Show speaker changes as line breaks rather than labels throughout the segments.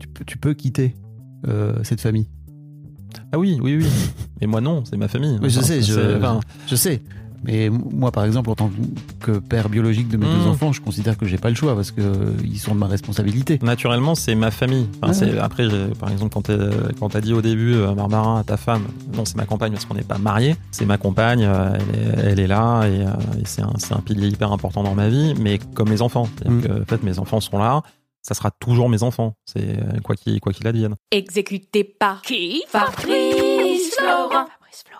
Tu peux, tu peux quitter euh, cette famille.
Ah oui, oui, oui. Mais moi non, c'est ma famille.
Oui, je
Enfin,
sais, je,
c'est- enfin,
je sais. Mais moi, par exemple, en tant que père biologique de mes deux enfants, je considère que j'ai pas le choix parce que euh, ils sont de ma responsabilité.
naturellement, c'est ma famille. Enfin,
Ouais.
c'est- après, par exemple, quand t'es- quand t'as dit au début, euh, Barbara, à ta femme, non, c'est ma compagne parce qu'on n'est pas mariés. C'est ma compagne, euh, elle est, elle est là et, euh, et c'est un, pilier hyper important dans ma vie, mais comme mes enfants.
Mm.
que, en fait, mes enfants sont là. Ça sera toujours mes enfants. C'est euh, quoi qu'il quoi qu'il advienne.
Exécuté par qui? Fabrice Florent. Fabrice Florent.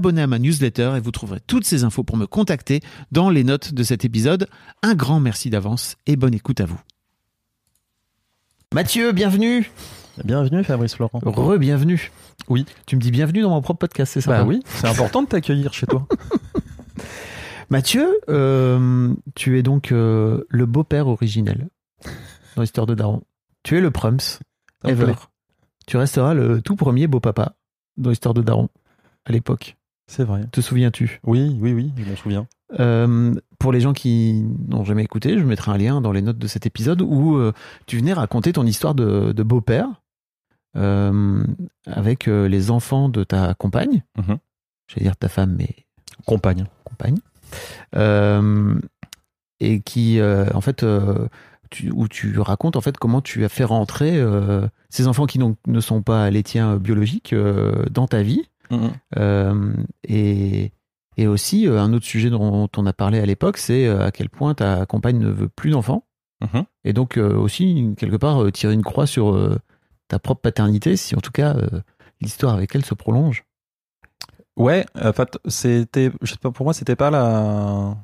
à ma newsletter et vous trouverez toutes ces infos pour me contacter dans les notes de cet épisode. Un grand merci d'avance et bonne écoute à vous. Mathieu, bienvenue.
Bienvenue, Fabrice Florent.
Re-bienvenue.
Oui.
Tu me dis bienvenue dans mon propre podcast, c'est ça
Bah oui, c'est important de t'accueillir chez toi.
Mathieu, euh, tu es donc euh, le beau-père originel dans l'histoire de Daron. Tu es le Prums ever. Tu resteras le tout premier beau-papa dans l'histoire de Daron à l'époque.
C'est vrai.
Te souviens-tu?
Oui, oui, oui, je m'en souviens.
Euh, Pour les gens qui n'ont jamais écouté, je mettrai un lien dans les notes de cet épisode où euh, tu venais raconter ton histoire de, de beau-père euh, avec les enfants de ta compagne.
Mhm.
J'allais dire ta femme, mais
Compagne.
compagne, et qui, en fait, tu, où tu racontes en fait comment tu as fait rentrer euh, ces enfants qui ne sont pas les tiens biologiques euh, dans ta vie,
Mhm.
Euh, et, et aussi euh, un autre sujet dont on a parlé à l'époque, c'est euh, à quel point ta compagne ne veut plus d'enfants,
Mhm.
et donc aussi quelque part tirer une croix sur ta propre paternité, si en tout cas l'histoire avec elle se prolonge.
Ouais, en fait, c'était, je sais pas, pour moi, c'était pas la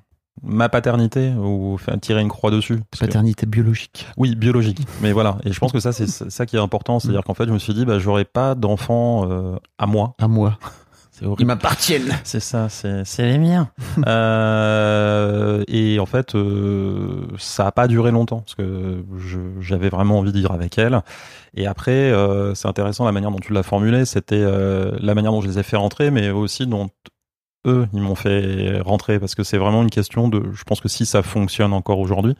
ma paternité ou enfin, tirer une croix dessus. Que-
Paternité biologique.
oui, biologique. Mais voilà, et je pense que ça, c'est ça qui est important, c'est-à-dire qu'en fait, je me suis dit, bah, j'aurais pas d'enfant euh, à moi.
À moi.
C'est
Ils
horrible.
m'appartiennent.
C'est ça, c'est c'est les miens. Euh, et en fait, euh, ça a pas duré longtemps parce que je- j'avais vraiment envie de vivre avec elle. Et après, euh, c'est intéressant la manière dont tu l'as formulé. C'était euh, la manière dont je les ai fait rentrer, mais aussi dont eux ils m'ont fait rentrer parce que c'est vraiment une question de. Je pense que si ça fonctionne encore aujourd'hui,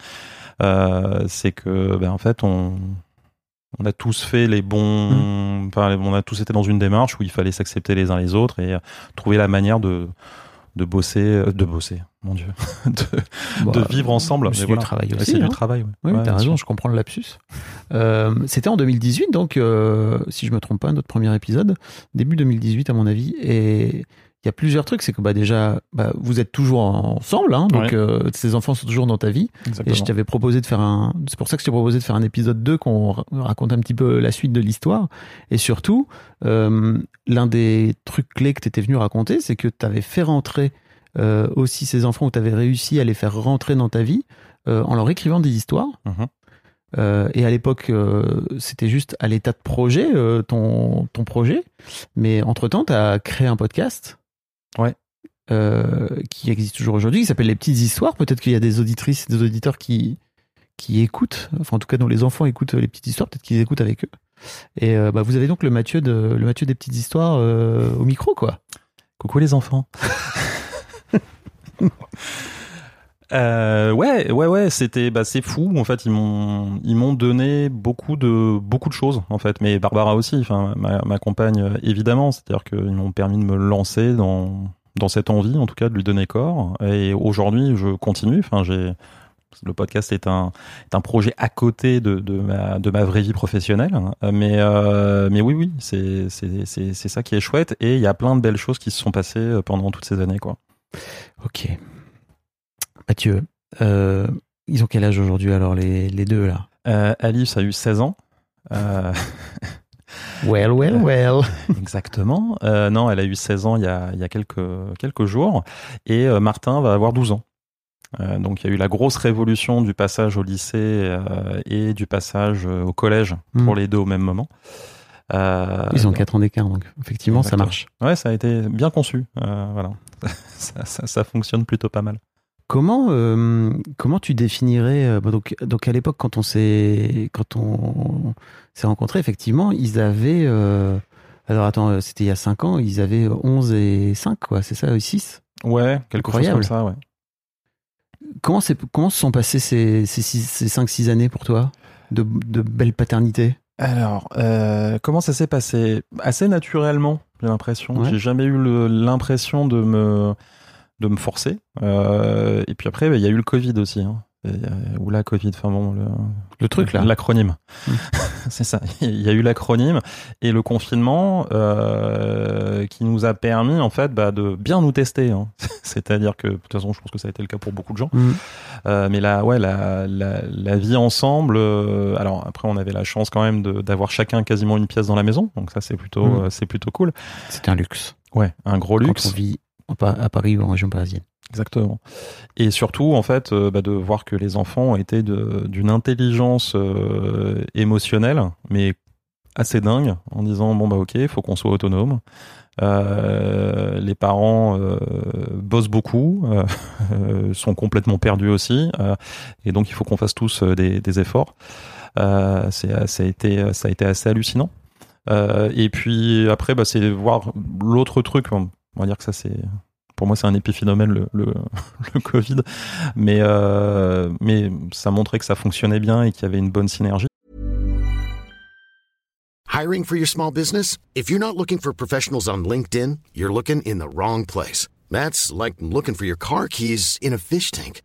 euh, c'est que ben en fait on on a tous fait les bons, enfin, on a tous été dans une démarche où il fallait s'accepter les uns les autres et euh, trouver la manière de de bosser, euh, de bosser, mon dieu, de, de vivre ensemble.
C'est du travail aussi.
C'est
hein.
du travail. ouais.
Oui,
Ouais,
t'as raison,
sûr.
je comprends le lapsus. Euh, C'était en 2018, donc, euh, si je me trompe pas, notre premier épisode, début 2018 à mon avis, et,
il y a plusieurs trucs. C'est que bah, déjà, bah, vous êtes toujours ensemble, hein, donc
Ouais.
euh, ces enfants sont toujours dans ta vie. Et je t'avais proposé de faire un. C'est pour ça que je t'ai proposé de faire un épisode 2 qu'on ra- raconte un petit peu la suite de l'histoire. Et surtout, euh, l'un des trucs clés que tu étais venu raconter, c'est que tu avais fait rentrer euh, aussi ces enfants, ou tu avais réussi à les faire rentrer dans ta vie euh, en leur écrivant des histoires.
Mhm.
Euh, et à l'époque, euh, c'était juste à l'état de projet, euh, ton, ton projet. Mais entre-temps, tu as créé un podcast.
Ouais.
euh, qui existe toujours aujourd'hui, qui s'appelle Les Petites Histoires. Peut-être qu'il y a des auditrices des auditeurs qui, qui écoutent, enfin en tout cas dont les enfants écoutent Les Petites Histoires, peut-être qu'ils écoutent avec eux. Et euh, bah, vous avez donc le Mathieu, de, le Mathieu des Petites Histoires euh, au micro, quoi.
Coucou les enfants. Euh, ouais, ouais, ouais, c'était, bah, c'est fou. En fait, ils m'ont, ils m'ont donné beaucoup de, beaucoup de choses, en fait. Mais Barbara aussi, enfin, ma, ma compagne, euh, évidemment. C'est-à-dire qu'ils m'ont permis de me lancer dans, dans cette envie, en tout cas, de lui donner corps. Et aujourd'hui, je continue. Enfin, j'ai, le podcast est un, est un projet à côté de, de ma, de ma vraie vie professionnelle. Euh, Mais, euh, mais oui, oui, c'est, c'est, c'est, c'est ça qui est chouette. Et il y a plein de belles choses qui se sont passées euh, pendant toutes ces années, quoi.
Ok. Mathieu, euh, ils ont quel âge aujourd'hui alors les, les deux là?
Euh, Alice a eu 16 ans. Euh,
Well, well, well.
exactement. Euh, non, elle a eu 16 ans il y a, il y a quelques, quelques jours. Et euh, Martin va avoir 12 ans. Euh, donc il y a eu la grosse révolution du passage au lycée euh, et du passage euh, au collège pour
Mm.
les deux au même moment. Euh,
Ils ont 4 ans d'écart, donc effectivement, ça marche.
Ouais, ça a été bien conçu. Euh, voilà, ça, ça- ça fonctionne plutôt pas mal.
Comment, euh, comment tu définirais euh, donc, donc à l'époque quand on s'est quand on s'est rencontrés effectivement ils avaient euh, alors attends c'était il y a 5 ans ils avaient 11 et 5 quoi c'est ça 6
Ouais, quelque
Incroyable.
chose comme ça. Ouais.
comment c'est comment se sont passées ces ces, six- ces 5 6 années pour toi de, de belle paternité?
Alors, comment ça s'est passé? Assez naturellement, j'ai l'impression.
Ouais.
J'ai jamais eu l'impression de me de me forcer. Euh, et puis après, bah, il y a eu le Covid aussi. Hein. Et, euh, ou la Covid, enfin bon, le,
le truc là
l'acronyme.
Mm.
C'est ça. Il y a eu l'acronyme et le confinement euh, qui nous a permis en fait bah, de bien nous tester. hein. C'est-à-dire que de toute façon, je pense que ça a été le cas pour beaucoup de gens.
Mm.
Euh, mais là, ouais, la, la, la vie ensemble. euh, alors après, on avait la chance quand même de- d'avoir chacun quasiment une pièce dans la maison, donc ça c'est plutôt,
Mm.
euh, c'est plutôt cool.
c'est un luxe
Ouais, un gros
quand
luxe.
on vit à Paris ou en région parisienne
Exactement. Et surtout, en fait, euh, bah, de voir que les enfants ont été d'une intelligence euh, émotionnelle, mais assez dingue, en disant bon bah ok, il faut qu'on soit autonome. Euh, les parents bossent beaucoup, sont complètement perdus aussi, et donc il faut qu'on fasse tous des, efforts. Ça a été, été assez hallucinant. Et puis après, bah, c'est voir l'autre truc. On va dire que ça c'est pour moi c'est un épiphénomène le, Covid, mais euh, mais ça montrait que ça fonctionnait bien et qu'il y avait une bonne synergie.
Hiring for your small business? If you're not looking for professionals on LinkedIn, you're looking in the wrong place. That's like looking for your car keys in a fish tank.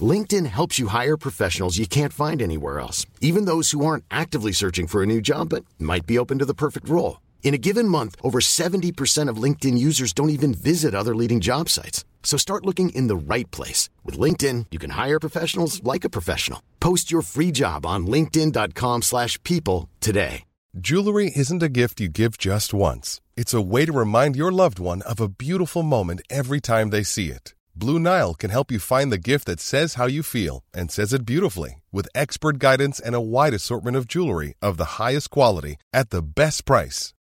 LinkedIn helps you hire professionals you can't find anywhere else, even those who aren't actively searching for a new job but might be open to the perfect role. In a given month, over 70% of LinkedIn users don't even visit other leading job sites. So start looking in the right place. With LinkedIn, you can hire professionals like a professional. Post your free job on linkedin.com/people slash people today.
Jewelry isn't a gift you give just once. It's a way to remind your loved one of a beautiful moment every time they see it. Blue Nile can help you find the gift that says how you feel and says it beautifully with expert guidance and a wide assortment of jewelry of the highest quality at the best price.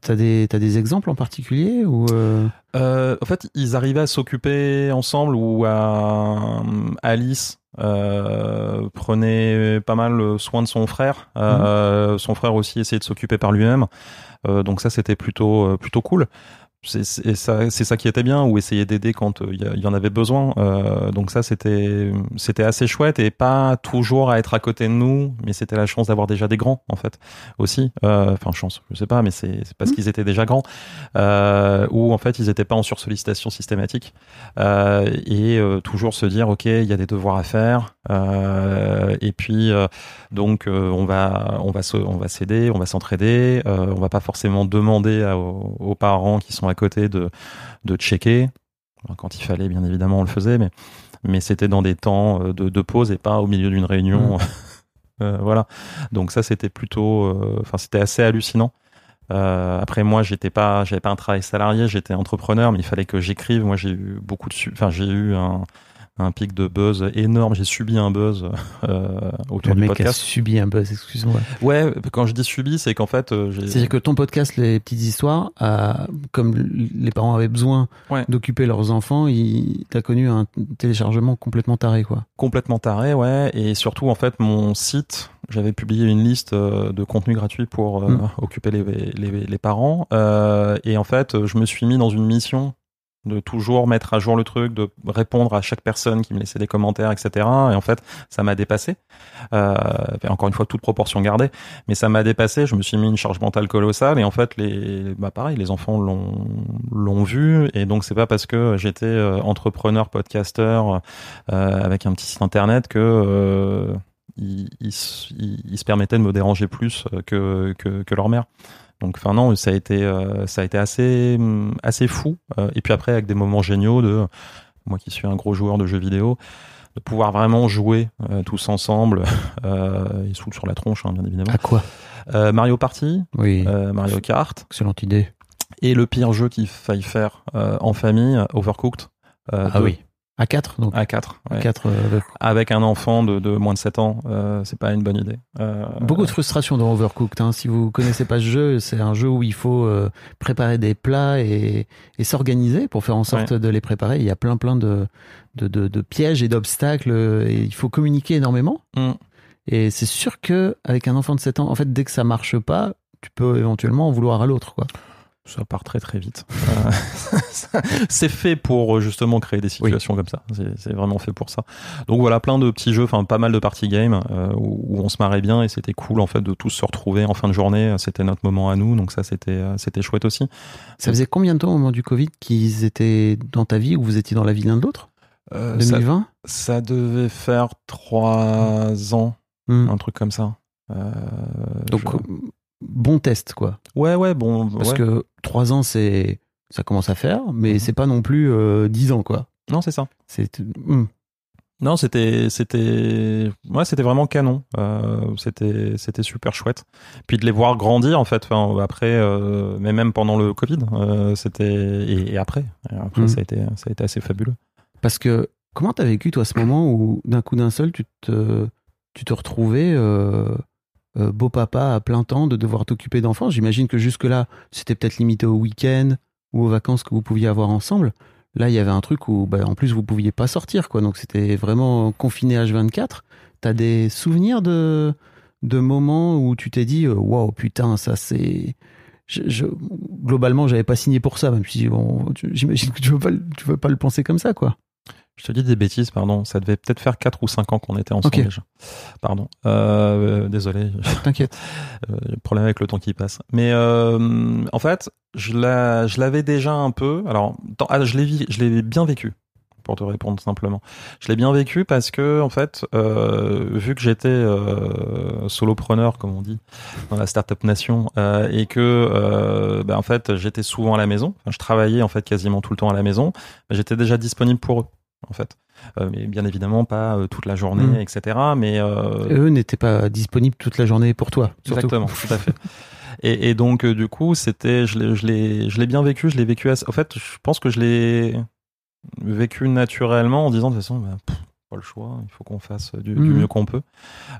T'as des, t'as des exemples en particulier ou euh,
Euh, en fait, ils arrivaient à s'occuper ensemble ou à Alice euh, prenait pas mal soin de son frère. Euh, Son frère aussi essayait de s'occuper par lui-même. Euh, donc ça, c'était plutôt plutôt cool. C'est ça, c'est ça qui était bien, ou essayer d'aider quand euh, il y, il y en avait besoin. Euh, donc ça, c'était c'était assez chouette et pas toujours à être à côté de nous, mais c'était la chance d'avoir déjà des grands en fait aussi. Euh, Enfin chance, je sais pas, mais c'est parce qu'ils étaient déjà grands, euh, ou en fait ils étaient pas en sursollicitation systématique euh, et euh, toujours se dire ok, il y a des devoirs à faire, euh, et puis euh, donc euh, on va on va se, on va s'aider, on va s'entraider, on va pas forcément demander à- aux, aux parents qui sont à côté de de checker. Alors, Quand il fallait, bien évidemment, on le faisait, mais mais c'était dans des temps de, de pause et pas au milieu d'une réunion. Euh, voilà. Donc ça, c'était plutôt, enfin, c'était assez hallucinant. Euh, après moi, j'étais pas, j'avais pas un travail salarié, j'étais entrepreneur, mais il fallait que j'écrive. Moi, j'ai eu beaucoup de, enfin, j'ai eu un, un pic de buzz énorme. J'ai subi un buzz euh, autour
Le
du
mec a
podcast.
subi un buzz, excuse-moi.
Ouais, quand je dis subi, c'est qu'en fait, euh, j'ai.
C'est-à-dire que ton podcast, Les Petites Histoires, a- comme les parents avaient besoin
Ouais.
d'occuper leurs enfants, il t'as connu un téléchargement complètement taré, quoi.
complètement taré, ouais. Et surtout, en fait, mon site, j'avais publié une liste euh, de contenus gratuits pour euh,
Mm.
occuper les, les, les parents. Euh, et en fait, je me suis mis dans une mission de toujours mettre à jour le truc, de répondre à chaque personne qui me laissait des commentaires, etc. Et en fait, ça m'a dépassé. Euh, encore une fois, toute proportion gardée, mais ça m'a dépassé. Je me suis mis une charge mentale colossale. Et en fait, les, bah pareil, les enfants l'ont l'ont vu. Et donc, c'est pas parce que j'étais euh, entrepreneur, podcasteur, euh, avec un petit site internet que euh, ils se permettaient de me déranger plus euh, que, que, que leur mère. Donc, enfin non, ça a été, euh, ça a été assez, hum, assez fou. Euh, et puis après, avec des moments géniaux de moi qui suis un gros joueur de jeux vidéo, de pouvoir vraiment jouer euh, tous ensemble, euh, ils se foutent sur la tronche, hein, bien évidemment.
À quoi?
Mario Party,
Oui,
Mario Kart,
excellente idée.
et le pire jeu qu'il faille faire en famille, Overcooked.
Ah oui. À 4, donc.
À 4.
À 4,
Avec un enfant de, de moins de 7 ans, euh, c'est pas une bonne idée. Euh,
Beaucoup de frustration dans Overcooked. hein. Si vous connaissez pas ce jeu, c'est un jeu où il faut euh, préparer des plats et, et s'organiser pour faire en sorte de les préparer. Il y a plein plein de, de, de, de pièges et d'obstacles euh, et il faut communiquer énormément.
Mm.
Et c'est sûr que avec un enfant de 7 ans, en fait, dès que ça marche pas, tu peux éventuellement en vouloir à l'autre, quoi.
Ça part très très vite. Euh, c'est fait pour euh, justement créer des situations comme ça. C'est- vraiment fait pour ça. Donc voilà, plein de petits jeux, enfin pas mal de party games euh, où, on se marrait bien et c'était cool en fait de tous se retrouver en fin de journée. C'était notre moment à nous, donc ça c'était c'était chouette aussi.
Ça faisait combien de temps au moment du Covid qu'ils étaient dans ta vie ou vous étiez dans la vie l'un de l'autre?
Euh, ça,
2020
ça devait faire trois ans,
Hmm.
un truc comme ça. Euh,
Donc,
je-
bon test, quoi.
ouais ouais bon
Parce
ouais.
que 3 ans, c'est ça commence à faire, mais
Mhm.
c'est pas non plus euh, 10 ans, quoi.
non c'est ça.
C'est hmm.
Non, c'était c'était ouais, c'était vraiment canon. Euh, c'était c'était super chouette. Puis de les voir grandir en fait. Enfin, après, euh, mais même pendant le Covid, euh, c'était et, et après. Et après,
Mhm.
ça a été ça a été assez fabuleux.
parce que comment t'as vécu toi ce moment où d'un coup d'un seul tu te tu te retrouvais euh, beau papa à plein temps de devoir t'occuper d'enfants. J'imagine que jusque là c'était peut-être limité au week-end ou aux vacances que vous pouviez avoir ensemble. Là, il y avait un truc où, bah, en plus, vous pouviez pas sortir, quoi. Donc, c'était vraiment confiné H24. T'as des souvenirs de, de moments où tu t'es dit, euh, waouh, putain, ça c'est. Je, je- globalement, j'avais pas signé pour ça, même bon, j'imagine que tu veux pas, tu veux pas le penser comme ça, quoi.
Je te dis des bêtises, pardon. Ça devait peut-être faire 4 ou 5 ans qu'on était ensemble
Ok.
déjà. Pardon. Euh, désolé.
T'inquiète.
Euh, problème avec le temps qui passe. Mais euh, en fait, je l'a- je l'avais déjà un peu. Alors, dans- ah, je l'ai je l'ai bien vécu. Pour te répondre simplement, je l'ai bien vécu parce que en fait, euh, vu que j'étais euh, solopreneur comme on dit dans la startup nation euh, et que euh, bah, en fait j'étais souvent à la maison, Enfin, je travaillais en fait quasiment tout le temps à la maison, bah, j'étais déjà disponible pour eux en fait. Euh, mais bien évidemment pas euh, toute la journée,
Mm.
etc. Mais euh,
Eux n'étaient pas disponibles toute la journée pour toi. surtout.
Exactement, tout à fait. Et, et donc, du coup, c'était, je l'ai, je l'ai, bien vécu, je l'ai vécu assez, en fait, je pense que je l'ai vécu naturellement en disant, de toute façon, bah, pff, pas le choix, il faut qu'on fasse du, du
Mhm.
mieux qu'on peut.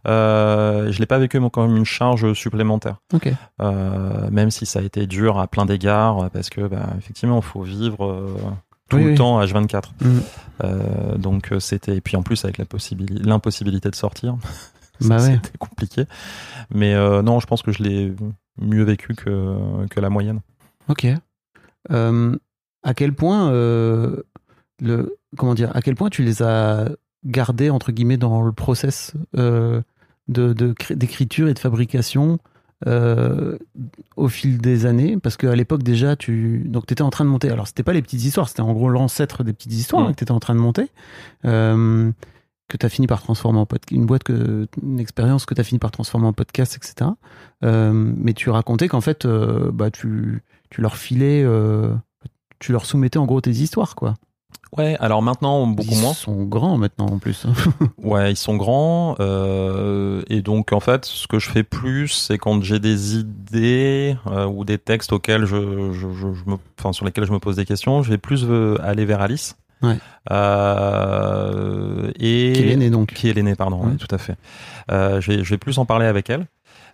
Je l'ai pas vécu comme une charge supplémentaire.
Ok.
Même si ça a été dur à plein d'égards, parce que, bah, effectivement, il faut vivre tout
Oui,
le
oui.
temps H24.
Mhm.
Euh, donc, euh, c'était, et puis en plus, avec la possibilité, l'impossibilité de sortir.
Bah ouais.
C'était compliqué. Mais euh, non, je pense que je l'ai mieux vécu que, que la moyenne.
Ok. Euh, à quel point le comment dire à quel point tu les as gardés entre guillemets dans le process de d'écriture et de fabrication euh, au fil des années parce qu'à l'époque déjà tu donc étais en train de monter. Alors c'était pas les petites histoires c'était en gros l'ancêtre des petites histoires
Mm.
hein, que tu étais en train de monter euh, que tu as fini par transformer en podcast une boîte que une expérience que tu as fini par transformer en podcast etc Euh, mais tu racontais qu'en fait euh, bah tu tu leur filais tu leur soumettais en gros tes histoires quoi
Ouais, alors maintenant beaucoup
ils
moins.
sont grands maintenant en plus
Ouais, ils sont grands. euh, et donc, en fait, ce que je fais plus, c'est quand j'ai des idées euh, ou des textes auxquels je, je, je, je me, enfin, sur lesquels je me pose des questions, je vais plus euh, aller vers Alice.
Ouais.
Euh, et
qui est l'aîné donc
qui est l'aîné, pardon,
Ouais.
oui, tout à fait. Euh, je, vais, je vais plus en parler avec elle.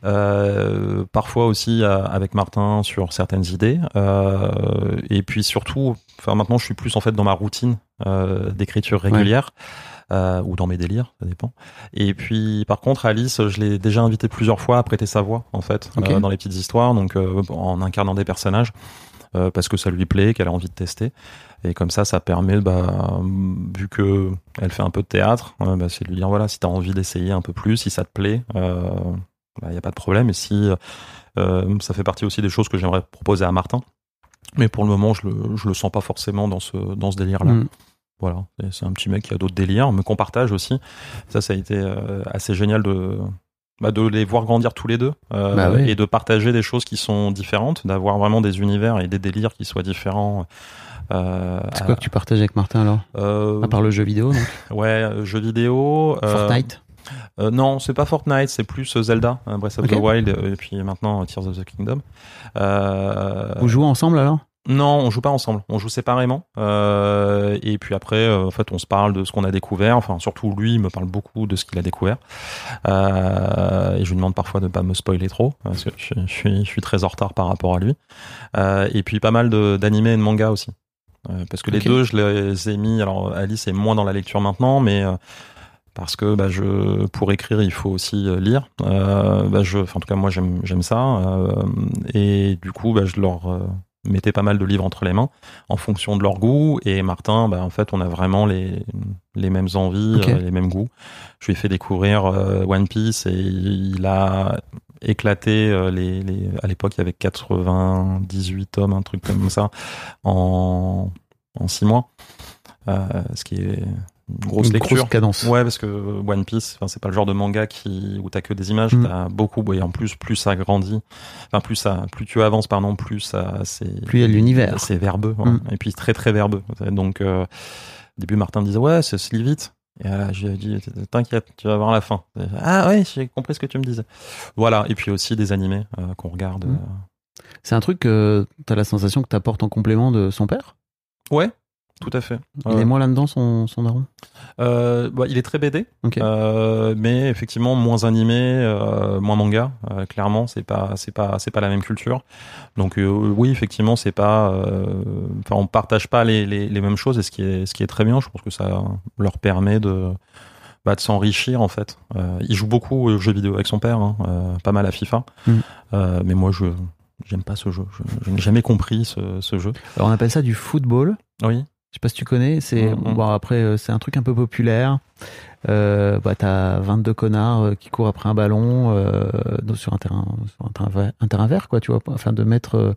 Euh, parfois aussi euh, avec Martin sur certaines idées. Euh, et puis surtout, enfin maintenant, je suis plus en fait dans ma routine euh, d'écriture régulière. euh, ou dans mes délires, ça dépend. Et puis, par contre, Alice, je l'ai déjà invité plusieurs fois à prêter sa voix, en fait,
Ok.
euh, dans les petites histoires, donc euh, en incarnant des personnages, euh, parce que ça lui plaît, qu'elle a envie de tester. Et comme ça, ça permet, bah, vu que elle fait un peu de théâtre, euh, bah, c'est de lui dire voilà, si t'as envie d'essayer un peu plus, si ça te plaît, il n'y a pas de problème. Et si euh, ça fait partie aussi des choses que j'aimerais proposer à Martin. Mais pour le moment, je le, je le sens pas forcément dans ce, dans ce délire-là.
Mm.
Voilà, c'est un petit mec qui a d'autres délires, mais qu'on partage aussi. Ça, ça a été euh, assez génial de, bah, de les voir grandir tous les deux euh,
Bah oui.
et de partager des choses qui sont différentes, d'avoir vraiment des univers et des délires qui soient différents. Euh,
c'est quoi que tu partages avec Martin alors?
euh,
à part le jeu vidéo donc
Ouais, euh, jeux vidéo. euh,
Fortnite
euh, non, c'est pas Fortnite, c'est plus euh, Zelda, euh, Breath of the Wild, euh, et puis maintenant euh, Tears of the Kingdom. Euh,
vous jouez ensemble alors?
Non, on joue pas ensemble, on joue séparément. Euh, et puis après, euh, en fait, on se parle de ce qu'on a découvert. Enfin, surtout lui, il me parle beaucoup de ce qu'il a découvert. Euh, et je lui demande parfois de ne pas me spoiler trop, parce que je, je suis, je suis très en retard par rapport à lui. Euh, et puis pas mal d'animés et de mangas aussi. Euh, parce que les deux, je les ai mis. Alors Alice est moins dans la lecture maintenant, mais euh, parce que bah, je, pour écrire, il faut aussi euh, lire. Euh, bah, je, en tout cas, moi, j'aime ça. Euh, et du coup, bah, je leur euh, mettais pas mal de livres entre les mains en fonction de leur goût. Et Martin, en fait, on a vraiment les, les mêmes envies, les mêmes goûts. Je lui ai fait découvrir One Piece et il a éclaté les, les à l'époque il y avait 98 tomes un truc comme ça en en six mois euh, ce qui est une grosse
Une
lecture
grosse cadence
Ouais, parce que One Piece, enfin, c'est pas le genre de manga qui où t'as que des images,
Mm.
t'as beaucoup. Et en plus, plus ça grandit, enfin plus ça, plus tu avances, pardon, plus ça, c'est
Plus il y a l'univers.
c'est verbeux.
Mm.
et puis très très verbeux. Donc, euh, au début, Martin disait ouais, ça se lit vite. Et là, j'ai dit t'inquiète, tu vas voir la fin. Ah ouais, j'ai compris ce que tu me disais. Voilà, et puis aussi des animés euh, qu'on regarde.
Mm.
euh.
c'est un truc que t'as la sensation que t'apportes en complément de son père?
Ouais, tout à fait.
il est moins là-dedans son, son daron
Euh, bah, il est très BD,
Ok.
euh, mais effectivement moins animé, euh, moins manga. Euh, clairement, c'est pas, c'est pas, c'est pas la même culture. Donc euh, oui, effectivement, c'est pas, euh, enfin, on partage pas les, les, les mêmes choses, et ce qui est, ce qui est très bien. Je pense que ça leur permet de, bah, de s'enrichir en fait. Euh, il joue beaucoup aux jeux vidéo avec son père, hein, euh, pas mal à FIFA,
Mm.
Euh, mais moi je, j'aime pas ce jeu. Je, je n'ai jamais compris ce, ce jeu.
alors on appelle ça du football
Oui.
Je sais pas si tu connais c'est
Mhm.
bon après euh, c'est un truc un peu populaire euh, bah t'as 22 connards euh, qui courent après un ballon euh, sur un terrain sur un terrain, vert, un terrain vert quoi tu vois afin de mettre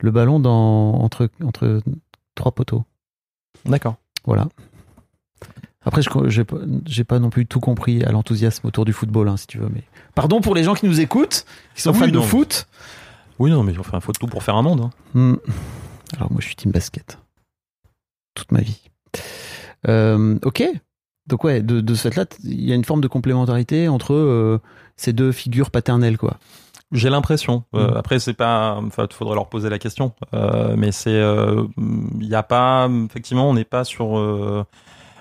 le ballon dans entre entre trois poteaux
D'accord.
Voilà. Après, je j'ai pas, non plus tout compris à l'enthousiasme autour du football, hein, si tu veux. Mais pardon pour les gens qui nous écoutent, qui sont
Ah oui,
fans de foot.
Oui, non, mais enfin, faut tout pour faire un monde. hein.
Hmm. Alors moi, je suis team basket toute ma vie. Euh, ok. Donc ouais, de, de ce fait-là, il y a une forme de complémentarité entre euh, ces deux figures paternelles, quoi.
J'ai l'impression. Euh,
Mm.
Après, c'est pas. Enfin, faudrait leur poser la question. Mais c'est. Il n'y a pas. Effectivement, on n'est pas sur.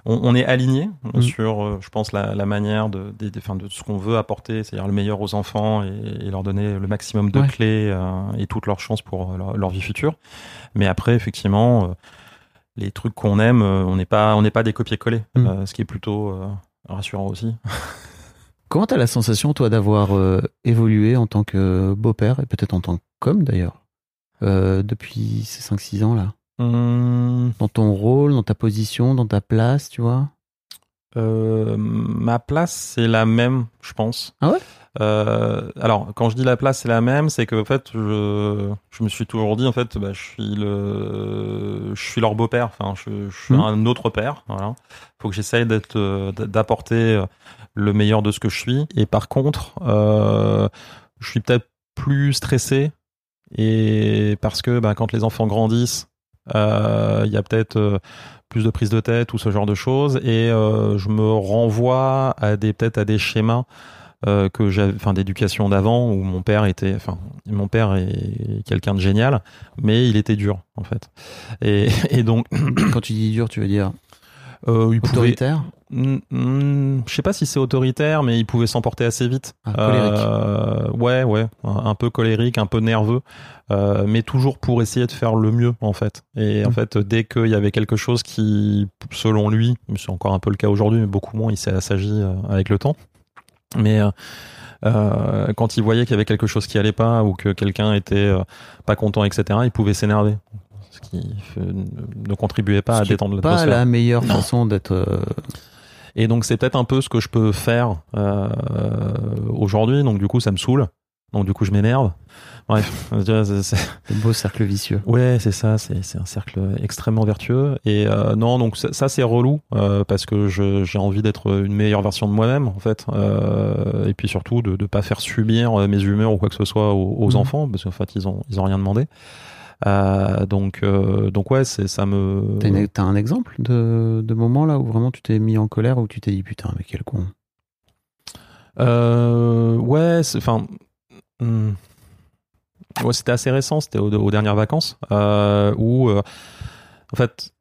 on, est aligné
Mm.
sur, je pense, la, la manière de, enfin, de ce qu'on veut apporter, c'est-à-dire le meilleur aux enfants et, et leur donner le maximum de
Ouais.
clés euh, et toutes leurs chances pour leur, leur vie future. Mais après, effectivement, euh, les trucs qu'on aime, euh, on n'est pas, on n'est pas des copier-coller,
Mm.
euh, ce qui est plutôt euh, rassurant aussi.
Comment t'as la sensation, toi, d'avoir euh, évolué en tant que beau-père et peut-être en tant qu'homme d'ailleurs euh, depuis ces 5-6 ans là Dans ton rôle, dans ta position, dans ta place, tu vois?
Euh, ma place, c'est la même, je pense.
Ah ouais?
Euh, alors, quand je dis la place, c'est la même, c'est que en fait, je, je me suis toujours dit, en fait, bah, je suis le, je suis leur beau-père. Enfin, je, je suis
Mhm.
un autre père. Voilà. Faut que j'essaye d'être, euh, d'apporter euh, le meilleur de ce que je suis. Et par contre, euh, je suis peut-être plus stressé. Et parce que, bah, quand les enfants grandissent, euh, il y a peut-être plus de prise de tête ou ce genre de choses. Et je me renvoie à des, peut-être à des schémas euh, que j'avais, enfin d'éducation d'avant où mon père était, enfin mon père est quelqu'un de génial, mais il était dur en fait. Et, et donc
Quand tu dis dur, tu veux dire
euh, il pouvait,
autoritaire?
Hmm, hmm, je sais pas si c'est autoritaire, mais il pouvait s'emporter assez vite.
Ah, colérique.
Euh, ouais, ouais, un, un peu colérique, un peu nerveux, mais toujours pour essayer de faire le mieux en fait. Et en
Mm.
fait, dès qu'il y avait quelque chose qui, selon lui, c'est encore un peu le cas aujourd'hui, mais beaucoup moins, il s'est assagi avec le temps. Mais euh, euh, quand il voyait qu'il y avait quelque chose qui allait pas ou que quelqu'un était euh, pas content, etc., il pouvait s'énerver. Ce qui ne contribuait pas
Ce
à détendre
pas
l'atmosphère.
la meilleure façon d'être. euh,
Et donc c'est peut-être un peu ce que je peux faire euh, aujourd'hui. Donc du coup ça me saoule. Donc du coup je m'énerve. Bref, c'est-
le beau cercle vicieux.
ouais c'est ça, c'est un cercle extrêmement vertueux. Et euh, non donc ça, ça, c'est relou euh, parce que j'ai envie d'être une meilleure version de moi-même en fait. Euh, et puis surtout de ne pas faire subir mes humeurs ou quoi que ce soit aux, aux
Mhm.
enfants parce qu'en fait ils ont ils ont rien demandé. Donc donc ouais c'est ça me
T'as, un exemple de, de moment là où vraiment tu t'es mis en colère, où tu t'es dit putain, mais quel con.
Euh, ouais, enfin, hmm. ouais, c'était assez récent, c'était aux, aux dernières vacances, euh, où, euh, en fait,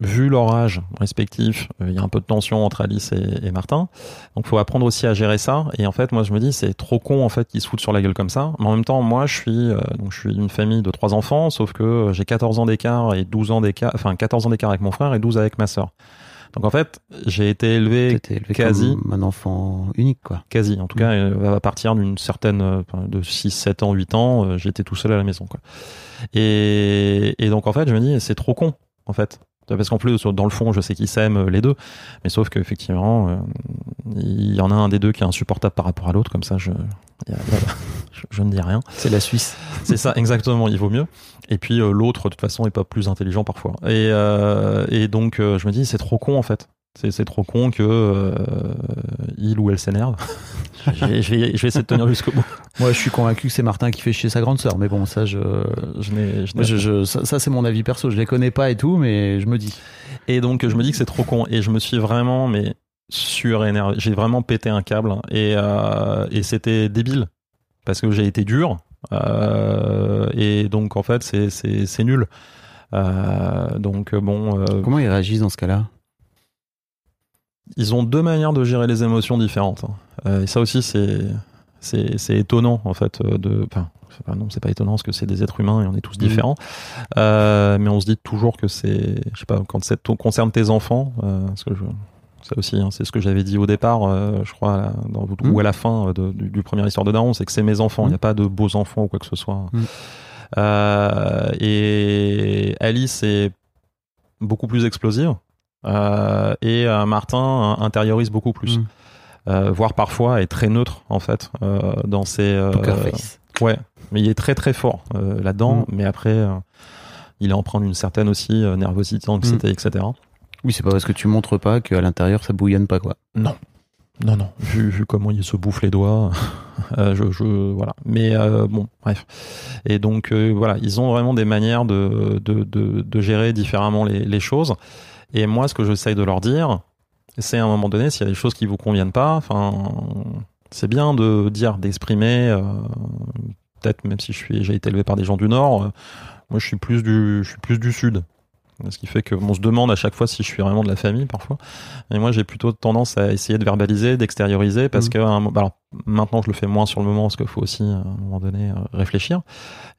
vu leur âge respectif, euh, il y a un peu de tension entre Alice et, et Martin, donc faut apprendre aussi à gérer ça. Et en fait, moi, je me dis, c'est trop con en fait qu'ils se foutent sur la gueule comme ça. Mais en même temps, moi, je suis, euh, donc, je suis une famille de trois enfants, sauf que j'ai 14 ans d'écart et 12 ans d'écart, enfin 14 ans d'écart avec mon frère et 12 avec ma sœur. Donc en fait, j'ai été élevé
élevé
quasi.
comme un enfant unique, quoi.
quasi en tout cas euh, à partir d'une certaine euh, de 6 7 ans 8 ans euh, j'étais tout seul à la maison quoi et, et donc en fait je me dis c'est trop con en fait parce qu'en plus dans le fond je sais qu'ils s'aiment euh, les deux mais sauf qu'effectivement euh, il y en a un des deux qui est insupportable par rapport à l'autre comme ça je, y a- il y a- je je ne dis rien
C'est la Suisse.
c'est ça, exactement, il vaut mieux. Et puis euh, l'autre, de toute façon, est pas plus intelligent parfois. Et, euh, et donc, euh, je me dis, c'est trop con en fait. C'est trop con que euh, il ou elle s'énerve. je, vais, je, vais, je vais essayer de tenir jusqu'au bout.
Moi, je suis convaincu que c'est Martin qui fait chier sa grande sœur, mais bon, ça, je,
je-
ça, ça, c'est mon avis perso. Je les connais pas et tout, mais je me dis.
Et donc, je me dis que c'est trop con. Et je me suis vraiment, mais surénervé. J'ai vraiment pété un câble. Et, euh, et c'était débile. Parce que j'ai été dur. Euh, et donc, en fait, c'est- nul. Euh, donc, bon.
Comment ils réagissent dans ce cas-là?
Ils ont deux manières de gérer les émotions différentes. hein. Et ça aussi, c'est c'est c'est étonnant en fait. De, enfin, non, c'est pas étonnant parce que c'est des êtres humains et on est tous différents. Euh, mais on se dit toujours que c'est, je sais pas, quand ça concerne tes enfants, parce que je, ça aussi, hein, c'est ce que j'avais dit au départ, euh, je crois, dans,
Mm.
ou à la fin euh, de- du, du premier histoire de Daron, c'est que c'est mes enfants. Il
Mm.
n'y a pas de beaux enfants ou quoi que ce soit.
Mm.
Euh, et Alice est beaucoup plus explosive. Euh, et Martin intériorise beaucoup plus.
Mm.
Voire parfois est très neutre en fait dans ses
face.
ouais mais il est très très fort là-dedans
Mm.
mais après il est empreint d'une certaine aussi nervosité anxiété etc
Oui, c'est pas parce que tu montres pas qu'à l'intérieur ça bouillonne pas, quoi.
non. Non non. Vu, vu comment il se bouffe les doigts euh, je, voilà. Mais euh, bon bref. Et donc euh, voilà ils ont vraiment des manières de gérer différemment les, choses. Et moi ce que j'essaye de leur dire c'est à un moment donné s'il y a des choses qui vous conviennent pas enfin c'est bien de dire d'exprimer peut-être même si je suis j'ai été élevé par des gens du nord moi je suis plus du je suis plus du sud ce qui fait que on se demande à chaque fois si je suis vraiment de la famille parfois et moi j'ai plutôt tendance à essayer de verbaliser d'extérioriser parce
Mhm.
que alors, maintenant je le fais moins sur le moment parce qu'il faut aussi à un moment donné euh, réfléchir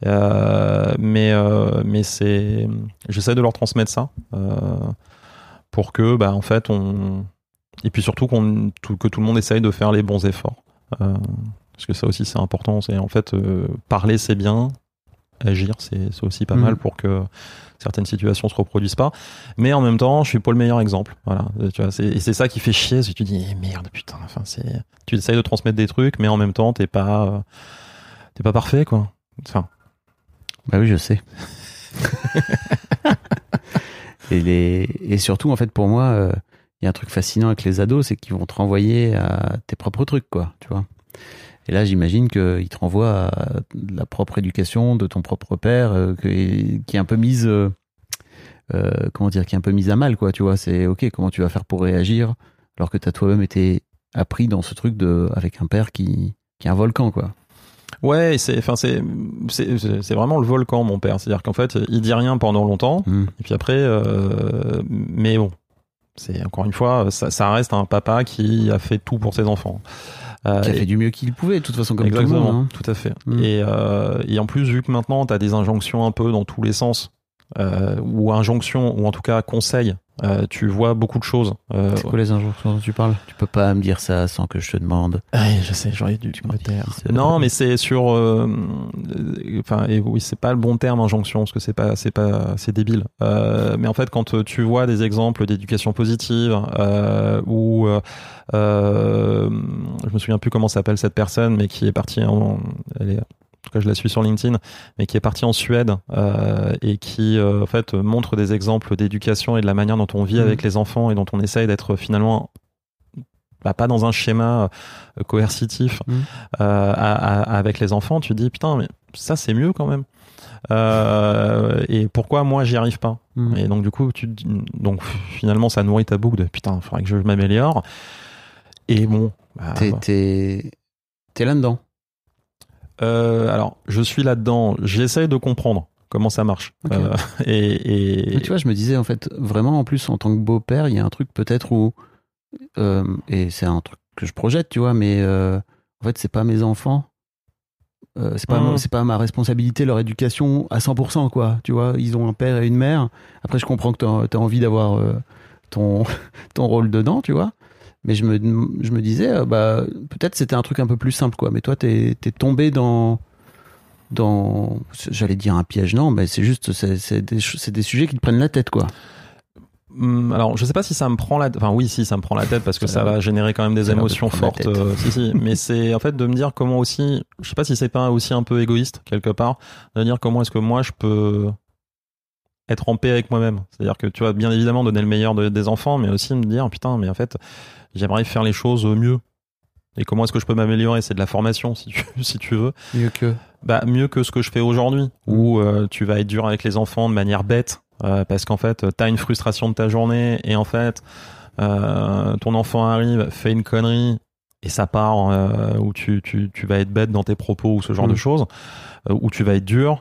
Euh, mais euh, mais c'est j'essaie de leur transmettre ça euh, pour que bah en fait on et puis surtout qu'on tout- que tout le monde essaye de faire les bons efforts Euh, parce que ça aussi c'est important c'est en fait euh, parler c'est bien agir, c'est aussi pas
Mhm.
mal pour que certaines situations se reproduisent pas. Mais en même temps, je suis pas le meilleur exemple. Voilà, Euh, tu vois, et c'est ça qui fait chier, que tu dis eh, merde, putain. Enfin, c'est, tu essayes de transmettre des trucs, mais en même temps, t'es pas, euh, t'es pas parfait, quoi. Enfin,
Bah oui, je sais. et, et surtout, en fait, pour moi, euh, il y a un truc fascinant avec les ados, c'est qu'ils vont te renvoyer à tes propres trucs, quoi, tu vois. Et là, j'imagine qu'ils te renvoient à la propre éducation de ton propre père, euh, qui est un peu mise, euh, euh, comment dire, qui est un peu mise à mal, quoi, tu vois. C'est ok, comment tu vas faire pour réagir alors que tu as toi-même été appris dans ce truc de, avec un père qui, qui est un volcan, quoi.
ouais, c'est, enfin, c'est, c'est, vraiment le volcan, mon père. C'est-à-dire qu'en fait, il dit rien pendant longtemps,
Hmm.
et puis après, euh, mais bon. C'est encore une fois, ça, ça reste un papa qui a fait tout pour ses enfants. Euh,
Qui a
et-
fait du mieux qu'il pouvait, de toute façon, comme tout le
Exactement,
monde. hein.
tout à fait.
Mm.
Et, euh, et en plus, vu que maintenant, tu as des injonctions un peu dans tous les sens, euh, ou injonctions, ou en tout cas conseils, euh, tu vois beaucoup de choses. Euh,
C'est quoi les injonctions dont tu parles? Tu peux pas me dire ça sans que je te demande.
ouais, je sais, j'aurais dû me taire. Non, mais c'est sur, euh, euh, enfin, et oui, c'est pas le bon terme injonction, parce que c'est pas, c'est pas, c'est débile. Euh, mais en fait, quand tu vois des exemples d'éducation positive, euh, ou, je me souviens plus comment s'appelle cette personne, mais qui est partie en, elle est, en tout cas, je la suis sur LinkedIn, mais qui est partie en Suède euh, et qui, euh, en fait, montre des exemples d'éducation et de la manière dont on vit
Mhm.
avec les enfants et dont on essaye d'être finalement bah, pas dans un schéma euh, coercitif à- à- avec les enfants. Tu dis putain, mais ça c'est mieux quand même. Euh, et pourquoi moi j'y arrive pas?
Hmm.
Et donc du coup, tu donc finalement ça nourrit ta boucle de putain, faudrait que je m'améliore. Et bon, bah,
T'es, t'es, t'es là-dedans?
Euh, alors je suis là-dedans. J'essaye de comprendre comment ça marche. Euh, et, et
tu vois, je me disais, en fait, vraiment, en plus, en tant que beau-père, il y a un truc peut-être où. euh, et c'est un truc que je projette, tu vois, mais euh, en fait, c'est pas mes enfants. Euh, c'est pas, moi- c'est pas ma responsabilité, leur éducation à 100%, quoi. Tu vois, ils ont un père et une mère. Après, je comprends que t'as, t'as envie d'avoir ton, ton rôle dedans, tu vois. Mais je me, je me disais, euh, bah, peut-être c'était un truc un peu plus simple, quoi. Mais toi, t'es, t'es tombé dans, dans, j'allais dire un piège, non, mais c'est juste, c'est, des, des sujets qui te prennent la tête, quoi.
Hum, Alors, je sais pas si ça me prend la, enfin oui, si ça me prend la tête parce que
Ça
va générer quand même des émotions fortes. euh, si, si. Mais c'est en fait de me dire comment aussi, je sais pas si c'est pas aussi un peu égoïste quelque part, de dire comment est-ce que moi je peux être en paix avec moi-même. C'est-à-dire que tu vas bien évidemment donner le meilleur de- des enfants, mais aussi me dire putain, mais en fait, j'aimerais faire les choses mieux. Et comment est-ce que je peux m'améliorer? C'est de la formation, si tu, si tu veux.
Mieux que?
Bah, mieux que ce que je fais aujourd'hui, où euh, tu vas être dur avec les enfants de manière bête, euh, parce qu'en fait, t'as une frustration de ta journée, et en fait, euh, ton enfant arrive, fait une connerie, et ça part euh, où tu, tu, tu vas être bête dans tes propos ou ce genre
Mm.
de choses, euh, où tu vas être dur.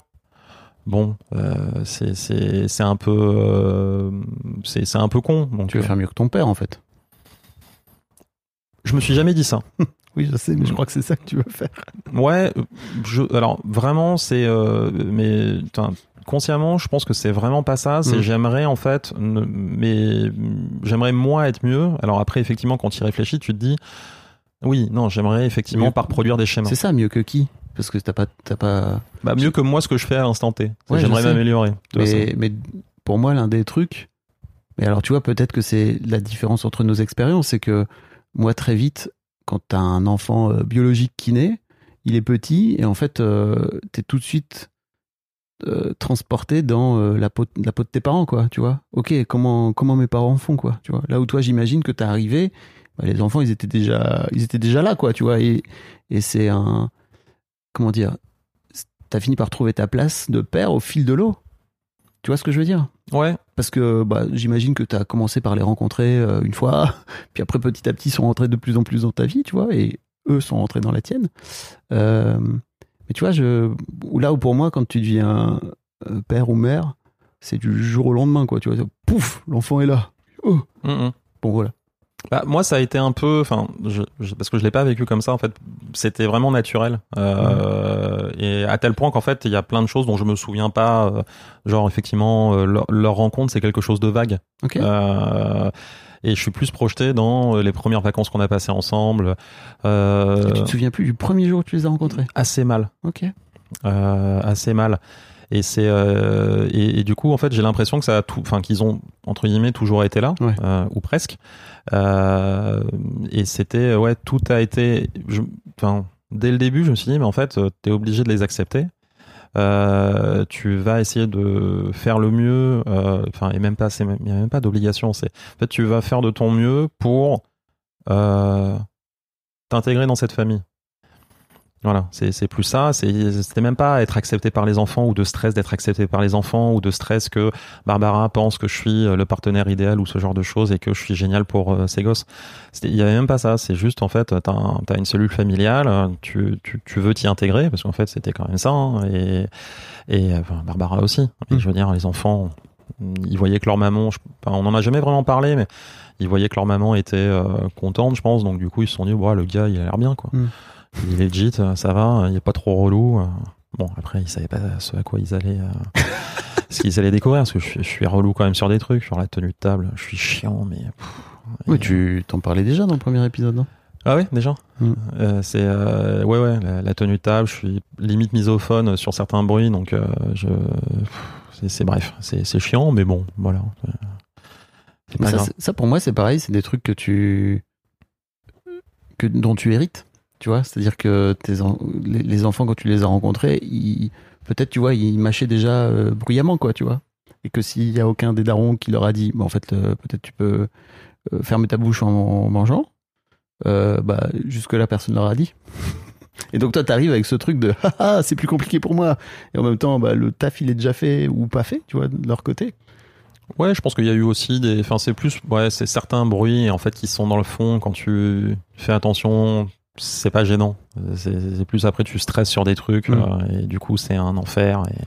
Bon, euh, c'est un peu euh, c'est c'est un peu con. Donc
Tu veux
euh,
faire mieux que ton père, en fait.
Je me suis jamais dit ça.
Oui, je sais, mais je crois que c'est ça que tu veux faire.
Ouais, je, alors vraiment, c'est. euh, mais consciemment, je pense que c'est vraiment pas ça. C'est
Mm.
j'aimerais en fait, ne- mais j'aimerais moi être mieux. Alors après, effectivement, quand tu y réfléchis, tu te dis. Oui, non, j'aimerais effectivement
Mieux.
pas reproduire des schémas.
C'est ça, mieux que qui? Parce que t'as pas, t'as pas.
Bah, mieux que moi ce que je fais à l'instant T.
Ouais,
j'aimerais m'améliorer.
Mais pour moi, l'un des trucs. Mais alors, tu vois, peut-être que c'est la différence entre nos expériences, c'est que moi, très vite, quand t'as un enfant euh, biologique qui naît, il est petit et en fait, euh, t'es tout de suite euh, transporté dans la, peau, la peau de tes parents, quoi. Tu vois Ok, comment, comment mes parents font, quoi. Tu vois Là où toi, j'imagine que t'es arrivé, bah, les enfants, ils étaient déjà, ils étaient déjà là, quoi. Tu vois Et, et c'est un. Comment dire T'as fini par trouver ta place de père au fil de l'eau. Tu vois ce que je veux dire?
Ouais.
parce que bah, j'imagine que tu as commencé par les rencontrer euh, une fois, puis après petit à petit ils sont rentrés de plus en plus dans ta vie, tu vois, et eux sont rentrés dans la tienne. Euh, mais tu vois, je, ou là où pour moi, quand tu deviens euh, père ou mère, c'est du jour au lendemain, quoi, tu vois, pouf, l'enfant est là. Oh,
Mm,
bon voilà.
Bah, moi, ça a été un peu, enfin, je, je- parce que je l'ai pas vécu comme ça. En fait, c'était vraiment naturel, euh, et à tel point qu'en fait, il y a plein de choses dont je me souviens pas. euh, genre, effectivement, euh, leur, leur rencontre, c'est quelque chose de vague.
Ok.
Euh, et je suis plus projeté dans les premières vacances qu'on a passées ensemble. Euh,
Et tu te souviens plus du premier jour où tu les as rencontrés
assez mal.
Ok.
euh, assez mal. Et c'est euh, et, et du coup en fait j'ai l'impression que ça a tout, enfin qu'ils ont entre guillemets toujours été là
Ouais.
euh, ou presque. Euh, et c'était ouais tout a été, enfin dès le début je me suis dit mais en fait euh, t'es obligé de les accepter. Euh, tu vas essayer de faire le mieux, euh, enfin et même pas, c'est même- il y a même pas d'obligation. C'est en fait tu vas faire de ton mieux pour euh, t'intégrer dans cette famille. Voilà, c'est plus ça. C'était même pas être accepté par les enfants ou de stress d'être accepté par les enfants ou de stress que Barbara pense que je suis euh, le partenaire idéal ou ce genre de choses et que je suis génial pour euh, ses gosses. Il y avait même pas ça. C'est juste en fait, t'as t'as une cellule familiale, euh, tu, tu, tu veux t'y intégrer parce qu'en fait c'était quand même ça. hein, et et euh, enfin, Barbara aussi. Et
Mm.
je veux dire, les enfants, ils voyaient que leur maman. je- enfin, on en a jamais vraiment parlé, mais ils voyaient que leur maman était euh, contente, je pense. Donc du coup, ils se sont dit, ouais, le gars, il a l'air bien, quoi.
Mm.
Il est legit, euh, ça va, il est pas trop relou. euh. Bon, après, ils savaient pas ce à quoi ils allaient. euh, ce qu'ils allaient découvrir, parce que je suis, je suis relou quand même sur des trucs, sur la tenue de table. Je suis chiant, mais. pff,
Oui,
et-
tu t'en parlais déjà dans le premier épisode, non?
Ah ouais, déjà?
Mm.
Euh, C'est euh, ouais ouais la, la tenue de table. Je suis limite misophone sur certains bruits, donc je c'est- bref, c'est chiant, mais bon, voilà.
Mais ça, ça, pour moi, c'est pareil, c'est des trucs que tu. Que, dont tu hérites. Tu vois, c'est-à-dire que les, enfants, quand tu les as rencontrés, ils- peut-être, tu vois, ils mâchaient déjà euh, bruyamment, quoi, tu vois. Et que s'il y a aucun des darons qui leur a dit, bah, en fait, euh, peut-être tu peux euh, fermer ta bouche en, mangeant, bah, jusque-là, personne leur a dit. Et donc, toi, t'arrives avec ce truc de, ah, ah, c'est plus compliqué pour moi. Et en même temps, bah, le taf, il est déjà fait ou pas fait, tu vois, de leur côté.
Ouais, je pense qu'il y a eu aussi des. Enfin, c'est plus. Ouais, c'est certains bruits en fait qui sont dans le fond quand tu fais attention. C'est pas gênant. C'est plus après tu stresses sur des trucs
Mm.
euh, et du coup c'est un enfer et.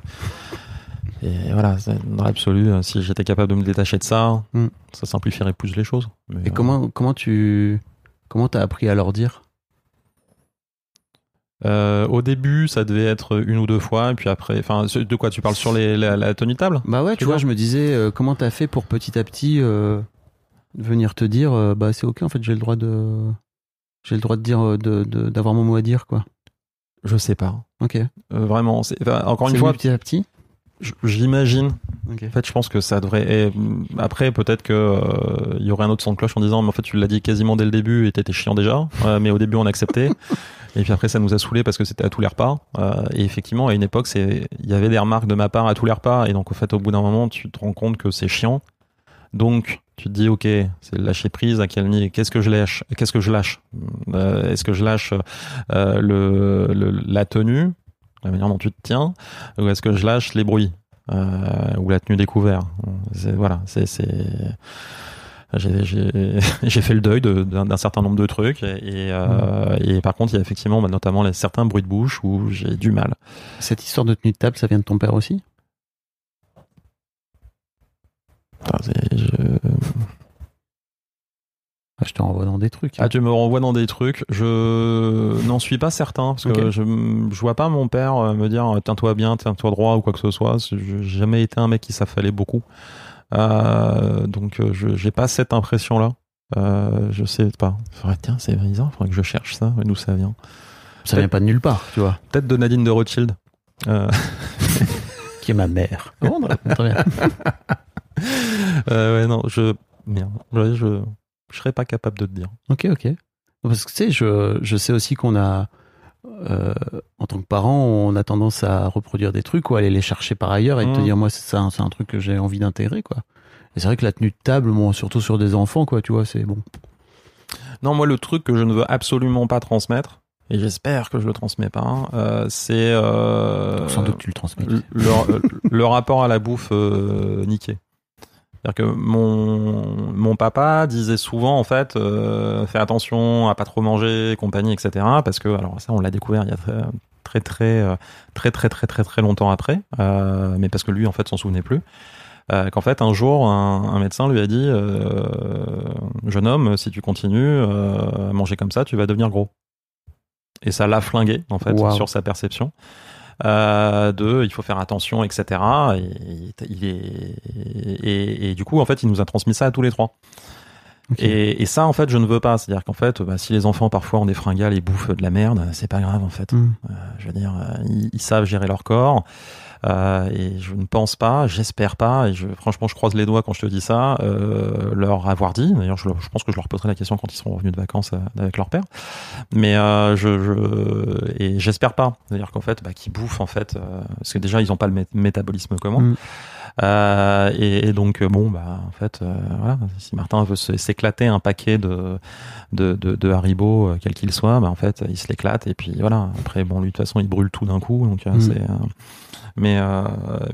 Et voilà, dans l'absolu, euh, si j'étais capable de me détacher de ça,
Mm.
ça simplifierait plus les choses. Mais,
Et
euh,
comment, comment tu comment t'as appris à leur dire?
Euh, au début, ça devait être une ou deux fois, et puis après, enfin, de quoi tu parles sur les, la, la tenue de table?
Bah ouais, tu vois, je me disais euh, comment t'as fait pour petit à petit euh, venir te dire euh, bah c'est ok en fait j'ai le droit de j'ai le droit de dire euh, d'avoir mon mot à dire quoi.
Je sais pas.
Ok.
Euh, vraiment, enfin, encore une fois,
petit à petit.
j'imagine. En fait, je pense que ça devrait. et, mm, après, peut-être que euh, il y aurait un autre son de cloche en disant, mais en fait, tu l'as dit quasiment dès le début et t'étais chiant déjà. Euh, mais au début, on acceptait. et puis après, ça nous a saoulé parce que c'était à tous les repas. Et effectivement, à une époque, c'est, il y avait des remarques de ma part à tous les repas. Et donc, au fait, au bout d'un moment, tu te rends compte que c'est chiant. Donc, tu te dis, ok, c'est lâcher prise. À quel niveau Qu'est-ce que je lâche Qu'est-ce que je lâche? Euh, Est-ce que je lâche euh, le, le- la tenue, la manière dont tu te tiens, ou est-ce que je lâche les bruits euh, ou la tenue découvert C'est- Voilà, c'est j'ai fait le deuil de- d'un certain nombre de trucs et, et, euh, et par contre il y a effectivement bah, notamment les, certains bruits de bouche où j'ai du mal.
Cette histoire de tenue de table, ça vient de ton père aussi?
Je-
Ah, Je te renvoie dans des trucs.
Ah, tu me renvoies dans des trucs. Je n'en suis pas certain parce que je, je vois pas mon père euh, me dire tiens-toi bien, tiens-toi droit ou quoi que ce soit. Je j'ai jamais été un mec qui s'affalait beaucoup. Euh, donc euh, je j'ai pas cette impression là. Euh, je sais pas. Faudrait, tiens, c'est bizarre. Faudrait que je cherche ça. D'où ça vient
ça vient pas de nulle part, tu vois.
Peut-être de Nadine de Rothschild. Euh,
Qui est ma mère. Bah, très bien.
euh, ouais, non, je merde. Ouais, je je serais pas capable de te dire.
Ok, ok. Parce que tu sais, je, je sais aussi qu'on a, euh, en tant que parent, on a tendance à reproduire des trucs ou à aller les chercher par ailleurs et te
Mhm.
dire, moi, c'est ça, c'est un truc que j'ai envie d'intégrer, quoi. Et c'est vrai que la tenue de table, bon, surtout sur des enfants, quoi, tu vois, c'est bon.
Non, moi, le truc que je ne veux absolument pas transmettre, et j'espère que je le transmets pas, hein, euh, c'est euh,
Sans doute que tu le transmets.
le, le- rapport à la bouffe niqué. C'est-à-dire que mon, mon papa disait souvent, en fait, euh, fais attention à pas trop manger, compagnie, etc. Parce que, alors ça, on l'a découvert il y a très, très, très, euh, très, très, très, très, très longtemps après, euh, mais parce que lui, en fait, s'en souvenait plus. Euh, qu'en fait, un jour, un, un médecin lui a dit, jeune homme, si tu continues à manger comme ça, tu vas devenir gros. Et ça l'a flingué, en fait,
Wow.
sur sa perception euh, de il faut faire attention, etc. Et, il est, et, et du coup, en fait, il nous a transmis ça à tous les trois. Et, et ça, en fait, je ne veux pas. C'est-à-dire qu'en fait, bah, si les enfants parfois ont des fringales et bouffent de la merde, c'est pas grave en fait.
Mm.
Euh, je veux dire, euh, ils, ils savent gérer leur corps. Euh, et je ne pense pas, j'espère pas, et je, franchement, je croise les doigts quand je te dis ça, euh, leur avoir dit. D'ailleurs, je, je pense que je leur poserai la question quand ils seront revenus de vacances euh, avec leur père. Mais euh, je, je et j'espère pas. C'est-à-dire qu'en fait, bah, qu'ils bouffent en fait, euh, parce que déjà, ils n'ont pas le mé- métabolisme commun.
Mm.
Euh, et, et donc, bon, bah, en fait, euh, voilà, si Martin veut s'éclater un paquet de de, de, de Haribo, euh, quel qu'il soit, bah, en fait, il se l'éclate et puis voilà. Après, bon, lui de toute façon, il brûle tout d'un coup, donc euh,
Mm.
c'est. Mais euh,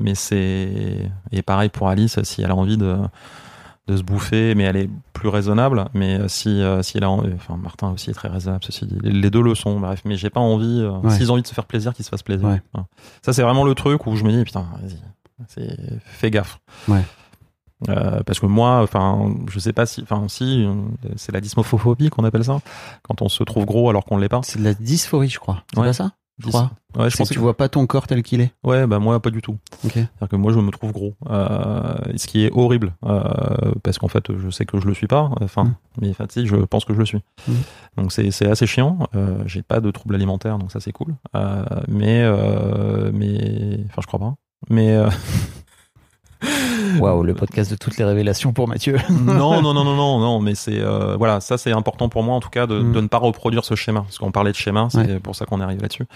mais c'est et pareil pour Alice, si elle a envie de de se bouffer, mais elle est plus raisonnable. Mais euh, si euh, si elle a, en- enfin Martin aussi est très raisonnable, ceci dit. Les deux le sont, bref. Mais j'ai pas envie. euh,
Ouais.
S'ils ont envie de se faire plaisir, qu'ils se fassent plaisir.
Ouais.
Ça c'est vraiment le truc où je me dis putain, vas-y, fais gaffe. Euh, parce que moi, enfin, je sais pas si, enfin, si, c'est la dysmorphophobie qu'on appelle ça, quand on se trouve gros alors qu'on l'est pas.
C'est de la dysphorie, je crois. C'est pas ça? Je crois.
Ouais, je pense
que tu vois pas ton corps tel qu'il est.
Ouais, bah moi pas du tout. C'est-à-dire que moi je me trouve gros, euh, ce qui est horrible, euh, parce qu'en fait je sais que je le suis pas, enfin,
Mm.
mais enfin, si, je pense que je le suis.
Mm.
Donc c'est c'est assez chiant. Euh, J'ai pas de troubles alimentaires, donc ça c'est cool. Euh, mais euh, mais enfin je crois pas. Mais euh,
Waouh, le podcast de toutes les révélations pour Mathieu.
non non non non non non, mais c'est euh, voilà ça c'est important pour moi en tout cas de,
Mm.
de ne pas reproduire ce schéma, parce qu'on parlait de schéma, c'est
Ouais.
pour ça qu'on est arrivé là-dessus.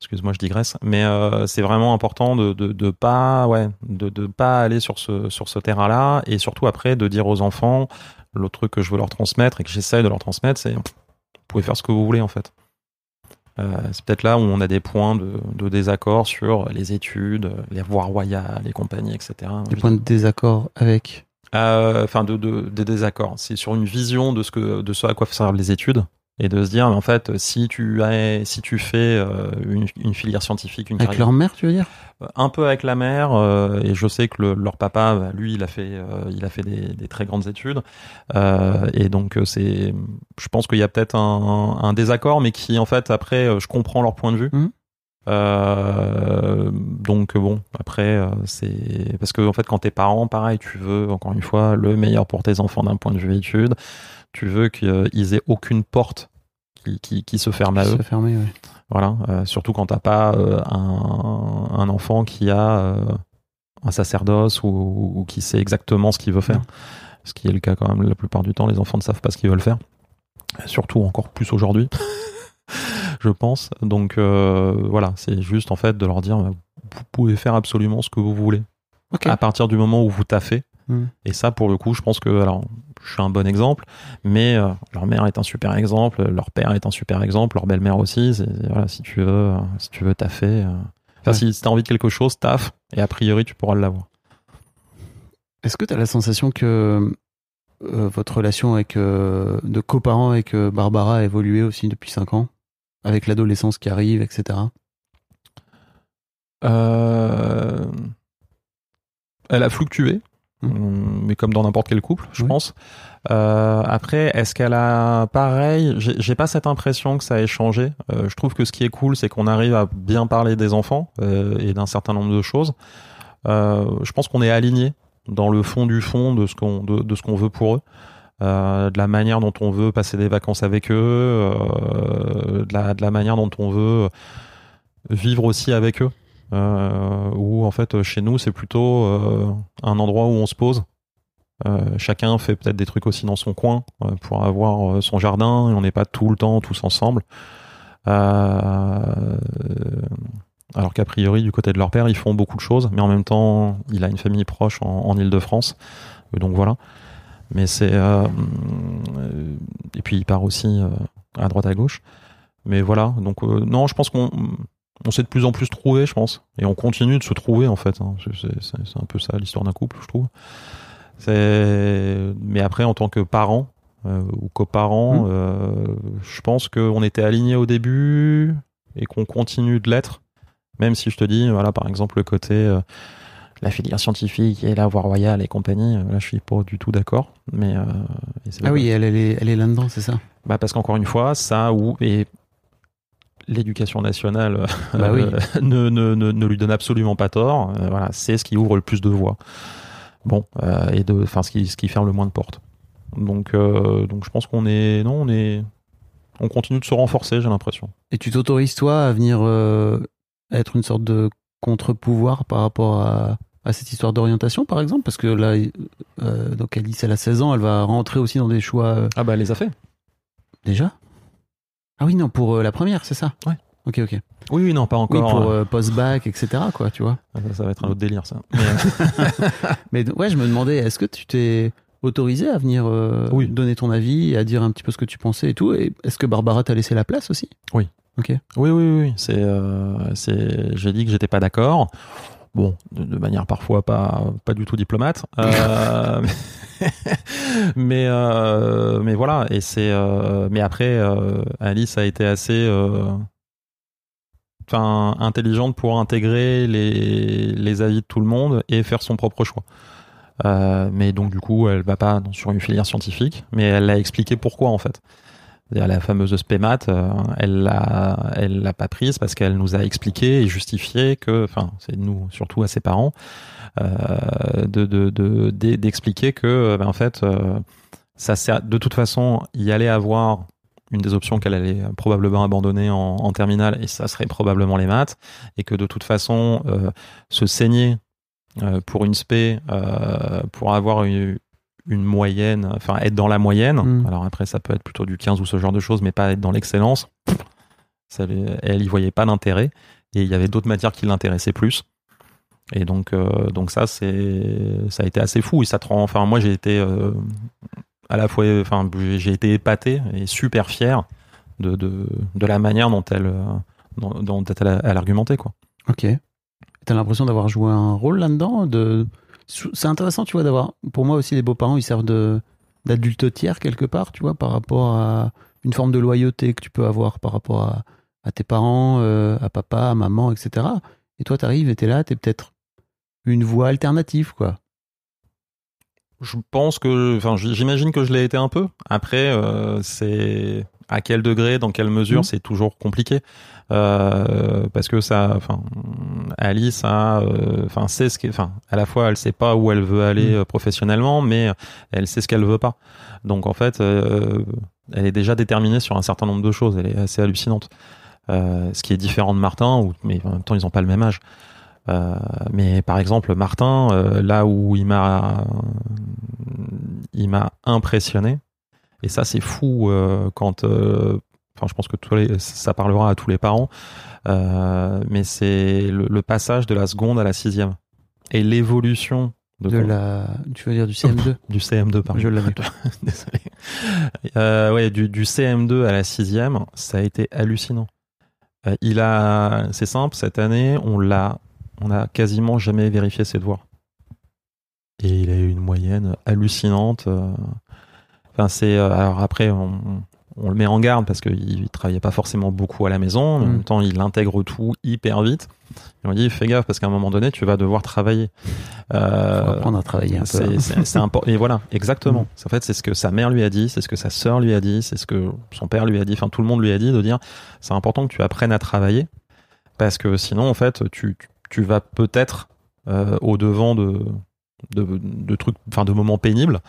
Excuse-moi, je digresse, mais euh, c'est vraiment important de, de, de pas ouais de, de pas aller sur ce sur ce terrain-là et surtout après de dire aux enfants l'autre truc que je veux leur transmettre et que j'essaye de leur transmettre, c'est vous pouvez faire ce que vous voulez en fait. Euh, c'est peut-être là où on a des points de, de désaccord sur les études, les voies royales, les compagnies, etc.
Des points de désaccord avec.
Euh, enfin de, de, des désaccords. C'est sur une vision de ce que de ce à quoi servent les études et de se dire mais en fait si tu as si tu fais euh, une, une filière scientifique, une
Avec
carrière
leur mère, tu veux dire?
Un peu avec la mère euh, et je sais que le- leur papa bah, lui il a fait euh, il a fait des, des très grandes études euh, et donc euh, c'est je pense qu'il y a peut-être un, un désaccord mais qui en fait après euh, je comprends leur point de vue.
Mhm.
Euh, donc bon après euh, c'est parce que en fait quand t'es parent pareil tu veux encore une fois le meilleur pour tes enfants d'un point de vue études tu veux qu'ils aient aucune porte qui, qui, qui se ferme à eux
Se fermer, ouais.
voilà, euh, surtout quand t'as pas euh, un, un enfant qui a euh, un sacerdoce ou, ou qui sait exactement ce qu'il veut faire. Ce qui est le cas quand même la plupart du temps, les enfants ne savent pas ce qu'ils veulent faire. Surtout encore plus aujourd'hui, je pense. Donc voilà, c'est juste en fait de leur dire, vous pouvez faire absolument ce que vous voulez.
Ok.
À partir du moment où vous taffez,
Mm.
et ça, pour le coup, je pense que, alors, je suis un bon exemple, mais euh, leur mère est un super exemple, leur père est un super exemple, leur belle-mère aussi. Voilà, si tu veux, euh, si tu veux taffer, euh, enfin,
Ouais.
si, si t'as envie de quelque chose, taffe, et a priori, tu pourras l'avoir.
Est-ce que tu as la sensation que euh, votre relation avec, euh, de coparents avec Barbara a évolué aussi depuis 5 ans? Avec l'adolescence qui arrive, etc.
Euh, Elle a fluctué, Hum, mais comme dans n'importe quel couple, je
Oui.
pense. Euh, après, est-ce qu'elle a pareil J'ai j'ai pas cette impression que ça ait changé. Euh, je trouve que ce qui est cool, c'est qu'on arrive à bien parler des enfants euh, et d'un certain nombre de choses. Euh, je pense qu'on est aligné dans le fond du fond de ce qu'on de, de ce qu'on veut pour eux. Euh, de la manière dont on veut passer des vacances avec eux, euh, de, la, de la manière dont on veut vivre aussi avec eux. Euh, où en fait chez nous c'est plutôt euh, un endroit où on se pose. Euh, chacun fait peut-être des trucs aussi dans son coin euh, pour avoir son jardin et on n'est pas tout le temps tous ensemble. Alors qu'a priori du côté de leur père ils font beaucoup de choses, mais en même temps il a une famille proche en, en Ile-de-France, donc voilà. Mais c'est et puis il part aussi à droite à gauche. Mais voilà, donc non, je pense qu'on on s'est de plus en plus trouvé, je pense, et on continue de se trouver en fait. hein. C'est- un peu ça l'histoire d'un couple, je trouve. Mais après en tant que parent euh, ou coparent,
Mm.
euh, je pense qu'on était alignés au début et qu'on continue de l'être. Même si je te dis, voilà, par exemple le côté euh, la filière scientifique et la voie royale et compagnie, là je suis pas du tout d'accord. Mais
Ah oui, elle, elle est, elle est là-dedans, c'est ça?
Bah parce qu'encore une fois, ça ou et l'éducation nationale euh,
Bah oui.
ne, ne, ne, ne lui donne absolument pas tort. Euh, voilà, c'est ce qui ouvre le plus de voies. Bon, euh, et de, enfin ce qui, ce qui ferme le moins de portes. Donc, donc je pense qu'on est, non, on est, on continue de se renforcer, j'ai l'impression.
Et tu t'autorises, toi, à venir euh, être une sorte de contre-pouvoir par rapport à, à cette histoire d'orientation, par exemple? Parce que là, euh, donc Alice, elle a 16 ans, elle va rentrer aussi dans des choix. euh,
Ah bah, elle les a fait.
déjà? Ah oui, non, pour euh, la première, c'est ça?
Ouais.
Ok, ok.
Oui, oui, non, pas
Oui,
encore.
pour
euh,
euh, post-bac, etc., quoi, tu vois.
ça, ça va être un autre délire, ça. Mais,
ouais, je me demandais, est-ce que tu t'es autorisé à venir euh,
Oui.
donner ton avis et à dire un petit peu ce que tu pensais et tout Et est-ce que Barbara t'a laissé la place aussi?
Oui.
Ok.
Oui, oui, oui. C'est, c'est, j'ai dit que j'étais pas d'accord. Bon, de, de manière parfois pas, pas du tout diplomate. Euh, mais, euh, mais voilà. Et c'est, euh, mais après, euh, Alice a été assez, enfin, intelligente pour intégrer les, les avis de tout le monde et faire son propre choix. Mais donc du coup, elle va pas sur une filière scientifique, mais elle a expliqué pourquoi en fait. C'est-à-dire La fameuse SPMAT, euh, elle l'a, elle l'a pas prise parce qu'elle nous a expliqué et justifié que, enfin, c'est nous surtout à ses parents, euh, de, de, de- d'e- d'expliquer que, euh, ben, en fait, euh, ça sert, de toute façon, il y allait avoir une des options qu'elle allait probablement abandonner en, en terminale et ça serait probablement les maths et que de toute façon, euh, se saigner euh, pour une spé, pour avoir une, une moyenne, enfin être dans la moyenne.
Mm.
Alors après, ça peut être plutôt du 15 ou ce genre de choses, mais pas être dans l'excellence. Elle y voyait pas d'intérêt et il y avait d'autres matières qui l'intéressaient plus. Et donc, euh, donc ça, c'est, ça a été assez fou. Et ça te rend, enfin, moi, j'ai été euh, à la fois, enfin, j'ai été épaté et super fier de, de, de la manière dont elle, euh, dont, dont elle, a- elle argumentait, quoi.
Ok. T'as l'impression d'avoir joué un rôle là-dedans de... C'est intéressant, tu vois, d'avoir... Pour moi aussi, les beaux-parents, ils servent de d'adulte tiers quelque part, tu vois, par rapport à une forme de loyauté que tu peux avoir par rapport à, tes parents, euh, à papa, à maman, etc. Et toi, t'arrives et t'es là, t'es peut-être une voie alternative, quoi.
Je pense que, enfin, j'imagine que je l'ai été un peu. Après, euh, c'est à quel degré, dans quelle mesure,
Mhm.
c'est toujours compliqué. Euh, parce que ça, enfin, Alice a, euh, enfin, sait ce qu'est, enfin, à la fois, elle sait pas où elle veut aller
Mhm.
euh, professionnellement, mais elle sait ce qu'elle veut pas. Donc, en fait, euh, elle est déjà déterminée sur un certain nombre de choses. Elle est assez hallucinante. Euh, ce qui est différent de Martin, où, mais en même temps, ils ont pas le même âge. Euh, mais par exemple, Martin, euh, là où il m'a, il m'a impressionné. Et ça, c'est fou euh, quand. euh, Enfin, je pense que tous les, ça parlera à tous les parents. Euh, mais c'est le, le passage de la seconde à la sixième et l'évolution de,
De la... Tu veux dire du CM2
du CM2 pardon.
Je l'avais.
Désolé. Euh, ouais, du, du CM2 à la sixième, ça a été hallucinant. Il a, c'est simple, cette année, on l'a, on a quasiment jamais vérifié ses devoirs. Et il a eu une moyenne hallucinante. Enfin, c'est, euh, alors après, on, on le met en garde parce qu'il travaillait pas forcément beaucoup à la maison. mais En
Mm.
même temps, il intègre tout hyper vite. Et on dit, fais gaffe parce qu'à un moment donné, tu vas devoir travailler. Euh,
Faut apprendre à travailler un peu.
c'est- c'est important. Et voilà, exactement.
Mm.
En fait, c'est ce que sa mère lui a dit, c'est ce que sa sœur lui a dit, c'est ce que son père lui a dit. Enfin, tout le monde lui a dit de dire, c'est important que tu apprennes à travailler parce que sinon, en fait, tu, tu- tu vas peut-être euh, au devant de, de, de trucs, enfin, de moments pénibles.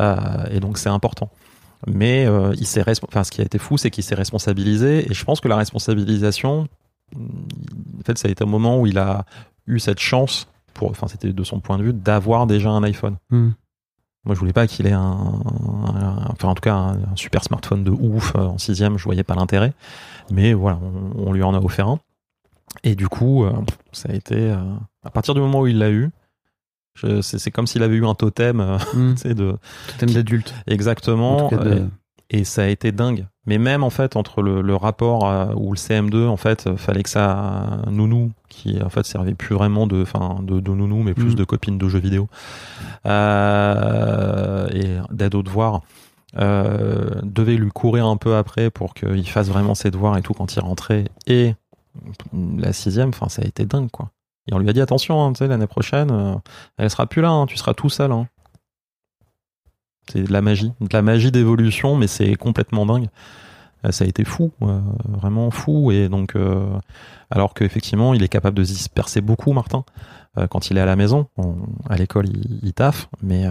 Euh, et donc, c'est important. Mais euh, il s'est, enfin, ce qui a été fou, c'est qu'il s'est responsabilisé. Et je pense que la responsabilisation, en fait, ça a été un moment où il a eu cette chance, pour, enfin, c'était de son point de vue, d'avoir déjà un iPhone.
Hmm.
Moi, je voulais pas qu'il ait un, un- enfin, en tout cas, un, un super smartphone de ouf euh, en sixième. Je voyais pas l'intérêt, mais voilà, on, on lui en a offert un. Et du coup, euh, ça a été euh, à partir du moment où il l'a eu, c'est comme s'il avait eu un totem,
Hmm.
de
Totem d'adulte.
exactement.
De-
euh, et ça a été dingue. Mais même en fait entre le, le rapport euh, où le CM2 en fait euh, fallait que ça nounou qui en fait servait plus vraiment de enfin de, de nounou mais plus
Mm.
de copine de jeux vidéo euh, et d'aide aux devoirs euh, devait lui courir un peu après pour qu'il fasse vraiment ses devoirs et tout quand il rentrait et la sixième enfin ça a été dingue quoi et on lui a dit attention hein, tu sais l'année prochaine euh, elle sera plus là hein, tu seras tout seul hein. C'est de la magie, de la magie d'évolution, mais c'est complètement dingue. Euh, ça a été fou, euh, vraiment fou. Et donc, alors qu'effectivement, il est capable de se disperser beaucoup, Martin, quand il est à la maison. On- à l'école, il, taffe, mais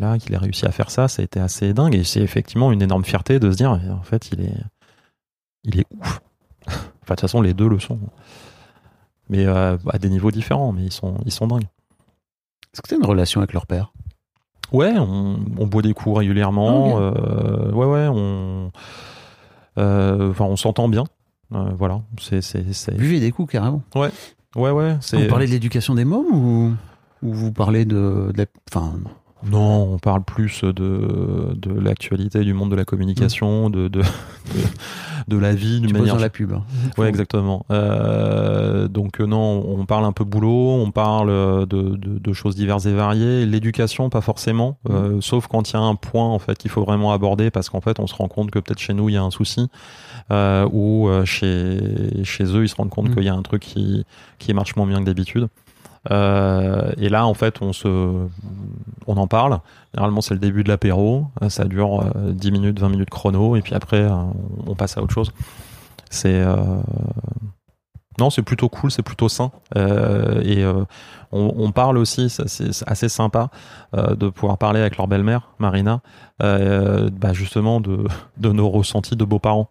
là, qu'il ait réussi à faire ça, ça a été assez dingue. Et c'est effectivement une énorme fierté de se dire, en fait, il est, il est ouf. enfin, de toute façon, les deux le sont. Mais euh, à des niveaux différents, mais ils sont, ils sont dingues.
Est-ce que tu as une relation avec leur père?
Ouais, on, on boit des coups régulièrement.
Ah,
euh, ouais, ouais, on, euh, enfin, on s'entend bien. Euh, voilà, c'est,
Buvez des coups carrément.
ouais, ouais, c'est.
Vous parlez de l'éducation des mômes ou, ou vous parlez de, de la- Enfin,
Non, on parle plus de, de l'actualité du monde de la communication, de, de, de, de la vie d'une manière.
dans la pub. hein.
Ouais, exactement. Euh, donc euh, non, on parle un peu boulot, on parle euh, de, de, de choses diverses et variées. L'éducation, pas forcément, euh, sauf quand il y a un point en fait qu'il faut vraiment aborder, parce qu'en fait, on se rend compte que peut-être chez nous il y a un souci, euh, ou chez chez eux ils se rendent compte
Mm.
qu'il y a un truc qui qui marche moins bien que d'habitude. Euh, et là, en fait, on se, on en parle. Généralement, c'est le début de l'apéro. Euh, Ça dure euh, 10 minutes, 20 minutes chrono, et puis après, euh, on passe à autre chose. C'est non, c'est plutôt cool, c'est plutôt sain. Et on, parle aussi, c'est assez sympa de pouvoir parler avec leur belle-mère, Marina, bah justement de, de nos ressentis de beaux-parents.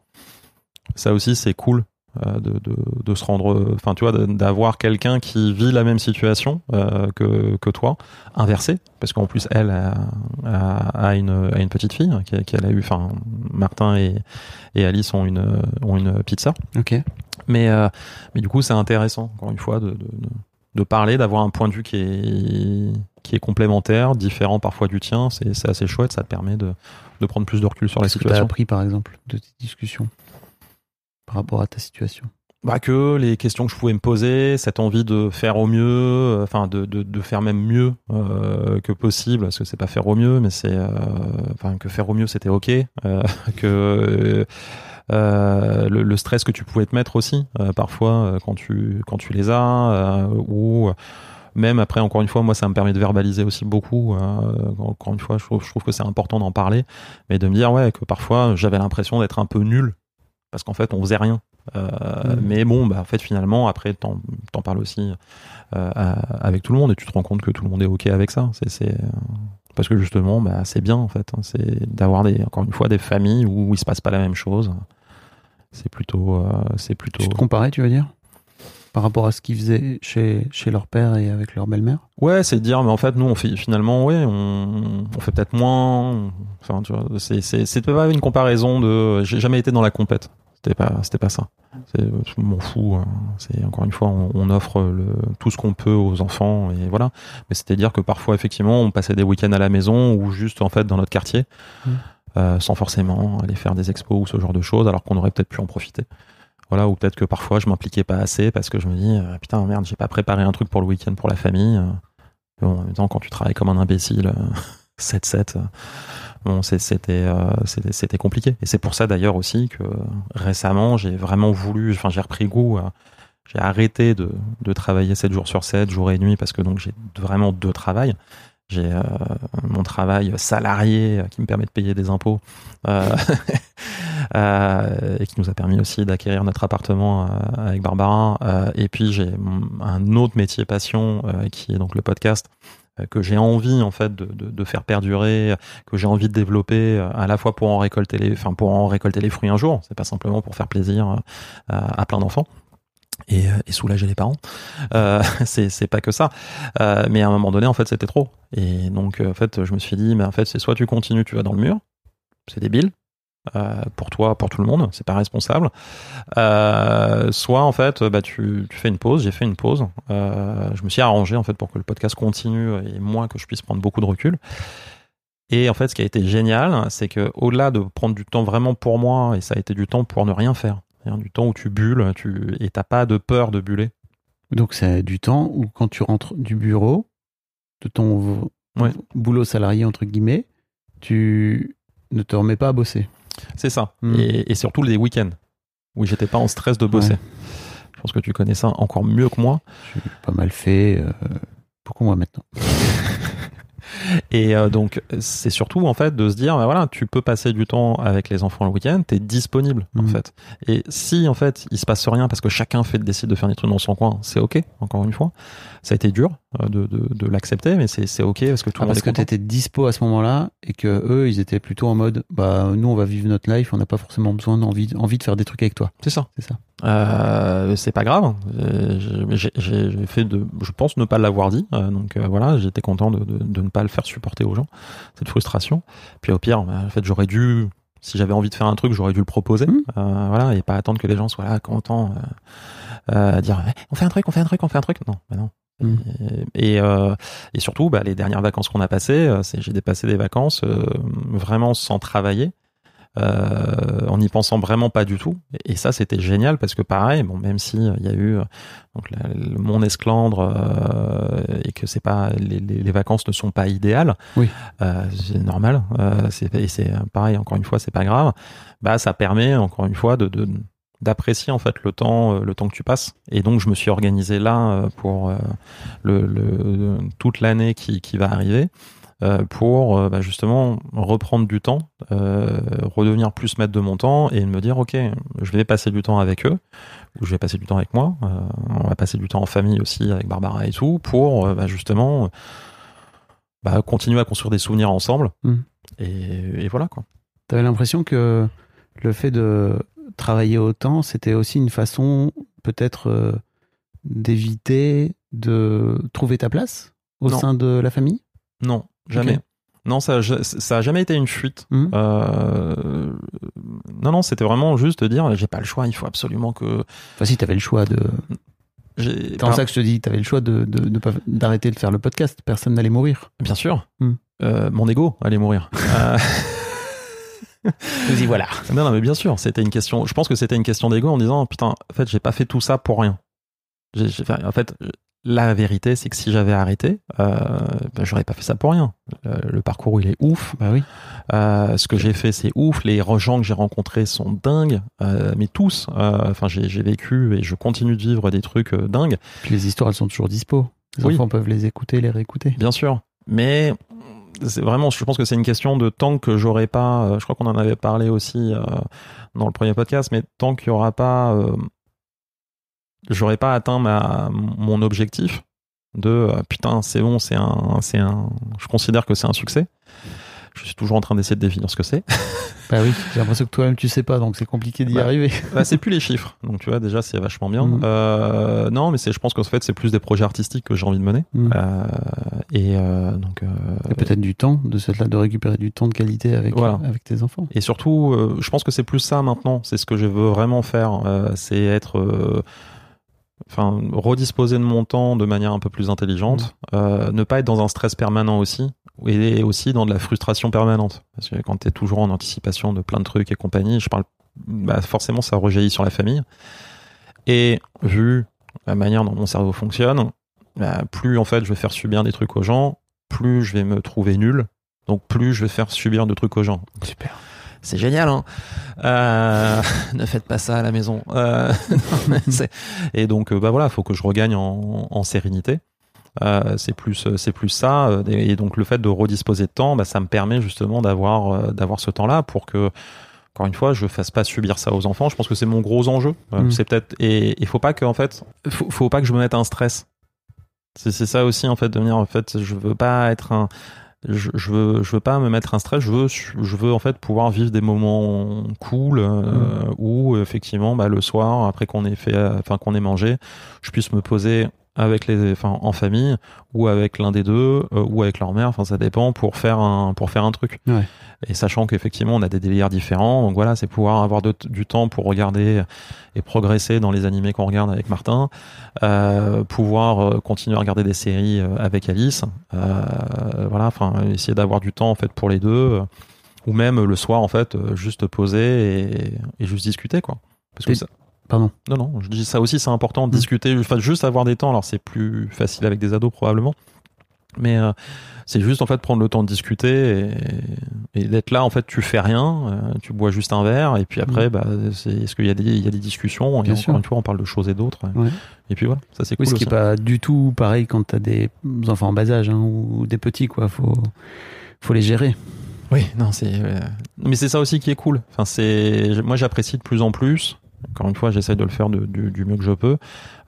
Ça aussi, c'est cool. Euh, De, de, de se rendre, enfin tu vois, d'avoir quelqu'un qui vit la même situation euh, que, que toi, inversé, parce qu'en plus elle a, a, a une, a une petite fille qui- qu'elle a eu, enfin Martin et, et Alice ont une, ont une petite sœur.
Ok.
Mais, euh, mais du coup, c'est intéressant, encore une fois, de, de, parler, d'avoir un point de vue qui est, qui est complémentaire, différent parfois du tien. C'est c'est assez chouette, ça te permet de, de prendre plus de recul sur la
Qu'est-ce que tu as
situation.
appris, par exemple, de tes discussions par rapport à ta situation
Bah, que les questions que je pouvais me poser, cette envie de faire au mieux, euh, enfin de, de, faire même mieux euh, que possible, parce que c'est pas faire au mieux, mais c'est, euh, que faire au mieux c'était ok, que le, stress que tu pouvais te mettre aussi parfois quand tu quand tu les as, ou même après encore une fois moi ça me permet de verbaliser aussi beaucoup. encore une fois je trouve, je trouve que c'est important d'en parler, mais de me dire ouais que parfois j'avais l'impression d'être un peu nul parce qu'en fait on faisait rien. Euh,
Mhm.
Mais bon, bah, en fait, finalement, après, t'en t'en parles aussi euh, avec tout le monde et tu te rends compte que tout le monde est OK avec ça. C'est c'est, euh, parce que justement, bah, c'est bien, en fait. hein. c'est d'avoir, des, encore une fois, des familles où il se passe pas la même chose. C'est plutôt. euh, c'est plutôt...
Tu te comparais, tu veux dire? Par rapport à ce qu'ils faisaient chez, chez leur père et avec leur belle-mère
Ouais, c'est de dire, mais en fait, nous, on fait finalement, ouais, on, on fait peut-être moins. Enfin, tu vois, c'est, c'est, c'est pas une comparaison de. J'ai jamais été dans la compète. C'était pas, c'était pas ça. C'est, je m'en fous. hein. C'est encore une fois, on, on offre le, tout ce qu'on peut aux enfants et voilà. Mais c'était dire que parfois, effectivement, on passait des week-ends à la maison ou juste en fait dans notre quartier,
Mm.
euh, sans forcément aller faire des expos ou ce genre de choses, alors qu'on aurait peut-être pu en profiter. Voilà, ou peut-être que parfois je m'impliquais pas assez parce que je me dis euh, putain merde, j'ai pas préparé un truc pour le week-end pour la famille. Euh, Bon, en même temps, quand tu travailles comme un imbécile, euh, 7-7, euh, bon, c'était compliqué. Et c'est pour ça d'ailleurs aussi que récemment, j'ai vraiment voulu, enfin, j'ai repris goût, j'ai arrêté de, de travailler 7 jours sur 7, jour et nuit, parce que donc j'ai vraiment deux travails. J'ai euh, mon travail salarié euh, qui me permet de payer des impôts euh, et qui nous a permis aussi d'acquérir notre appartement avec Barbara. Et puis j'ai un autre métier passion qui est donc le podcast que j'ai envie en fait de, de, faire perdurer, que j'ai envie de développer à la fois pour en récolter les, enfin pour en récolter les fruits un jour. C'est pas simplement pour faire plaisir à plein d'enfants. Et, euh, et soulager les parents, euh, c'est pas que ça. Euh, mais à un moment donné, en fait, c'était trop. Et donc, en fait, je me suis dit, mais en fait, c'est soit tu continues, tu vas dans le mur, c'est débile, pour toi, pour tout le monde, c'est pas responsable. Soit en fait, bah tu, tu fais une pause. J'ai fait une pause. Je me suis arrangé en fait pour que le podcast continue et moi que je puisse prendre beaucoup de recul. Et en fait, ce qui a été génial, c'est que au-delà de prendre du temps vraiment pour moi, et ça a été du temps pour ne rien faire, du temps où tu bulles, tu et t'as pas de peur de buller.
Donc c'est du temps où quand tu rentres du bureau, de ton
Ouais.
boulot salarié entre guillemets, tu ne te remets pas à bosser.
C'est ça.
Mm.
Et, et surtout les week-ends où j'étais pas en stress de bosser.
Ouais.
Je pense que tu connais ça encore mieux que moi.
J'ai pas mal fait. euh, beaucoup moins maintenant.
Et euh, donc, c'est surtout en fait de se dire, bah, voilà, tu peux passer du temps avec les enfants le week-end, t'es disponible en
Mhm.
fait. Et si en fait il se passe rien parce que chacun fait décide de faire des trucs dans son coin, c'est ok. Encore une fois, ça a été dur euh, de, de, de l'accepter, mais c'est ok parce que tout
Ah,
le monde
parce
est
que t'étais dispo à ce moment-là et que eux, ils étaient plutôt en mode, bah nous, on va vivre notre life, on n'a pas forcément besoin d'envie, envie de faire des trucs avec toi.
C'est ça.
C'est ça.
Euh, c'est pas grave. J'ai- fait de, je pense ne pas l'avoir dit. Donc euh, voilà, j'étais content de, de, de ne pas le faire supporter aux gens cette frustration. Puis au pire, bah, en fait, j'aurais dû, si j'avais envie de faire un truc, j'aurais dû le proposer.
Mhm.
Euh, voilà, et pas attendre que les gens soient là contents, euh, euh, dire Eh, on fait un truc, on fait un truc, on fait un truc. Non, bah non.
Mhm.
Et, et, euh, et surtout, bah, les dernières vacances qu'on a passées, c'est j'ai dépassé des vacances vraiment sans travailler euh, en n'y pensant vraiment pas du tout. Et ça, c'était génial parce que pareil, bon, même si euh, il y a eu euh, donc la- le- mon esclandre euh, et que c'est pas les, les- les vacances ne sont pas idéales,
Oui.
euh, c'est normal. Euh, c'est et c'est pareil encore une fois, c'est pas grave. Bah, ça permet encore une fois de, de d'apprécier en fait le temps le temps que tu passes et donc je me suis organisé là pour le, le- toute l'année qui, qui va arriver pour euh, bah, justement reprendre du temps, euh, redevenir plus maître de mon temps et me dire ok, je vais passer du temps avec eux ou je vais passer du temps avec moi. Euh, on va passer du temps en famille aussi avec Barbara et tout pour euh, bah, justement bah, continuer à construire des souvenirs ensemble.
Mm.
Et, et voilà quoi.
T'avais l'impression que le fait de travailler autant, c'était aussi une façon peut-être euh, d'éviter de trouver ta place au
Non.
sein de la famille?
Non, jamais. Non, ça, ça a jamais été une fuite.
Mhm.
Euh, non, non, c'était vraiment juste de dire, j'ai pas le choix, il faut absolument que.
Enfin, si t'avais le choix de. C'est en ça que je te dis, t'avais le choix de, de, de d'arrêter de faire le podcast. Personne n'allait mourir.
Bien sûr.
Hmm.
Euh, mon ego allait mourir. Euh,
Nous y voilà.
non, non, mais bien sûr, c'était une question. Je pense que c'était une question d'ego en disant, putain, en fait, j'ai pas fait tout ça pour rien. J'ai- j'ai fait- en fait, la vérité, c'est que si j'avais arrêté, euh, ben, j'aurais pas fait ça pour rien. Le, le parcours, il est ouf.
Bah oui.
Euh, ce que j'ai fait, c'est ouf. Les gens que j'ai rencontrés sont dingues, euh, mais tous. Euh, Enfin, j'ai j'ai vécu et je continue de vivre des trucs euh, dingues,
Puis les histoires, elles sont toujours dispo. Les
Oui.
enfants peuvent les écouter, les réécouter.
bien sûr. Mais c'est vraiment, je pense que c'est une question de tant que j'aurai pas. euh, je crois qu'on en avait parlé aussi euh, dans le premier podcast, mais tant qu'il y aura pas, euh, j'aurai pas atteint ma mon objectif de euh, putain, c'est bon, c'est un, c'est un. Je considère que c'est un succès. Je suis toujours en train d'essayer de définir ce que c'est.
Bah oui, j'ai l'impression que toi-même tu sais pas, donc c'est compliqué d'y
Bah,
arriver.
Bah, c'est plus les chiffres, donc tu vois déjà c'est vachement bien.
Mhm.
Euh, non, mais c'est, je pense qu'en fait c'est plus des projets artistiques que j'ai envie de mener.
Mm.
Euh, et euh, donc euh,
Et peut-être du temps, de, cette là, de récupérer du temps de qualité avec,
Voilà.
avec tes enfants.
et surtout, euh, je pense que c'est plus ça maintenant. C'est ce que je veux vraiment faire. euh, c'est être, euh, enfin, redisposer de mon temps de manière un peu plus intelligente. Euh, ne pas être dans un stress permanent aussi. Et aussi dans de la frustration permanente. Parce que quand tu es toujours en anticipation de plein de trucs et compagnie, je parle, bah, forcément ça rejaillit sur la famille. Et vu la manière dont mon cerveau fonctionne, bah, plus en fait je vais faire subir des trucs aux gens, plus je vais me trouver nul. Donc plus je vais faire subir de trucs aux gens.
Super.
C'est génial, hein Euh, Ne faites pas ça à la maison. Euh, non, et donc, euh, bah voilà, faut que je regagne en, en sérénité. Euh, c'est plus, c'est plus ça. Et donc, le fait de redisposer de temps, bah, ça me permet justement d'avoir, d'avoir ce temps-là pour que, encore une fois, je fasse pas subir ça aux enfants. Je pense que c'est mon gros enjeu.
Mm.
C'est peut-être et il faut pas que, en fait, faut, faut pas que je me mette un stress. C'est c'est ça aussi en fait de venir en fait je veux pas être un je, je veux je veux pas me mettre un stress je veux je veux en fait pouvoir vivre des moments cool euh, où effectivement bah, le soir après qu'on ait fait euh, enfin qu'on ait mangé je puisse me poser avec les enfin en famille ou avec l'un des deux euh, ou avec leur mère enfin ça dépend pour faire un pour faire un truc
Ouais.
et sachant qu'effectivement on a des délires différents donc voilà c'est pouvoir avoir de- du temps pour regarder et progresser dans les animés qu'on regarde avec Martin euh, pouvoir euh, continuer à regarder des séries euh, avec Alice euh, voilà enfin essayer d'avoir du temps en fait pour les deux ou même le soir en fait juste poser et, et juste discuter quoi parce que
Et-
ça,
Pardon.
non, non, je dis ça aussi, c'est important de
Mm.
discuter, enfin, juste avoir des temps. Alors, c'est plus facile avec des ados, probablement. Mais euh, c'est juste en fait prendre le temps de discuter et, et d'être là. En fait, tu fais rien, euh, tu bois juste un verre et puis après, bah, c'est est-ce qu'il y a des il y a des discussions
Bien
et
sûr.
encore une fois, on parle de choses et d'autres.
Ouais.
Et puis voilà, ça c'est
Oui,
cool.
ce qui est
aussi.
pas du tout pareil quand t'as des enfants en bas âge hein, ou des petits, quoi. Faut, faut les gérer.
Oui, non, c'est. euh, Mais c'est ça aussi qui est cool. Enfin, c'est. Moi, j'apprécie de plus en plus. Encore une fois, j'essaie de le faire de- du, du mieux que je peux,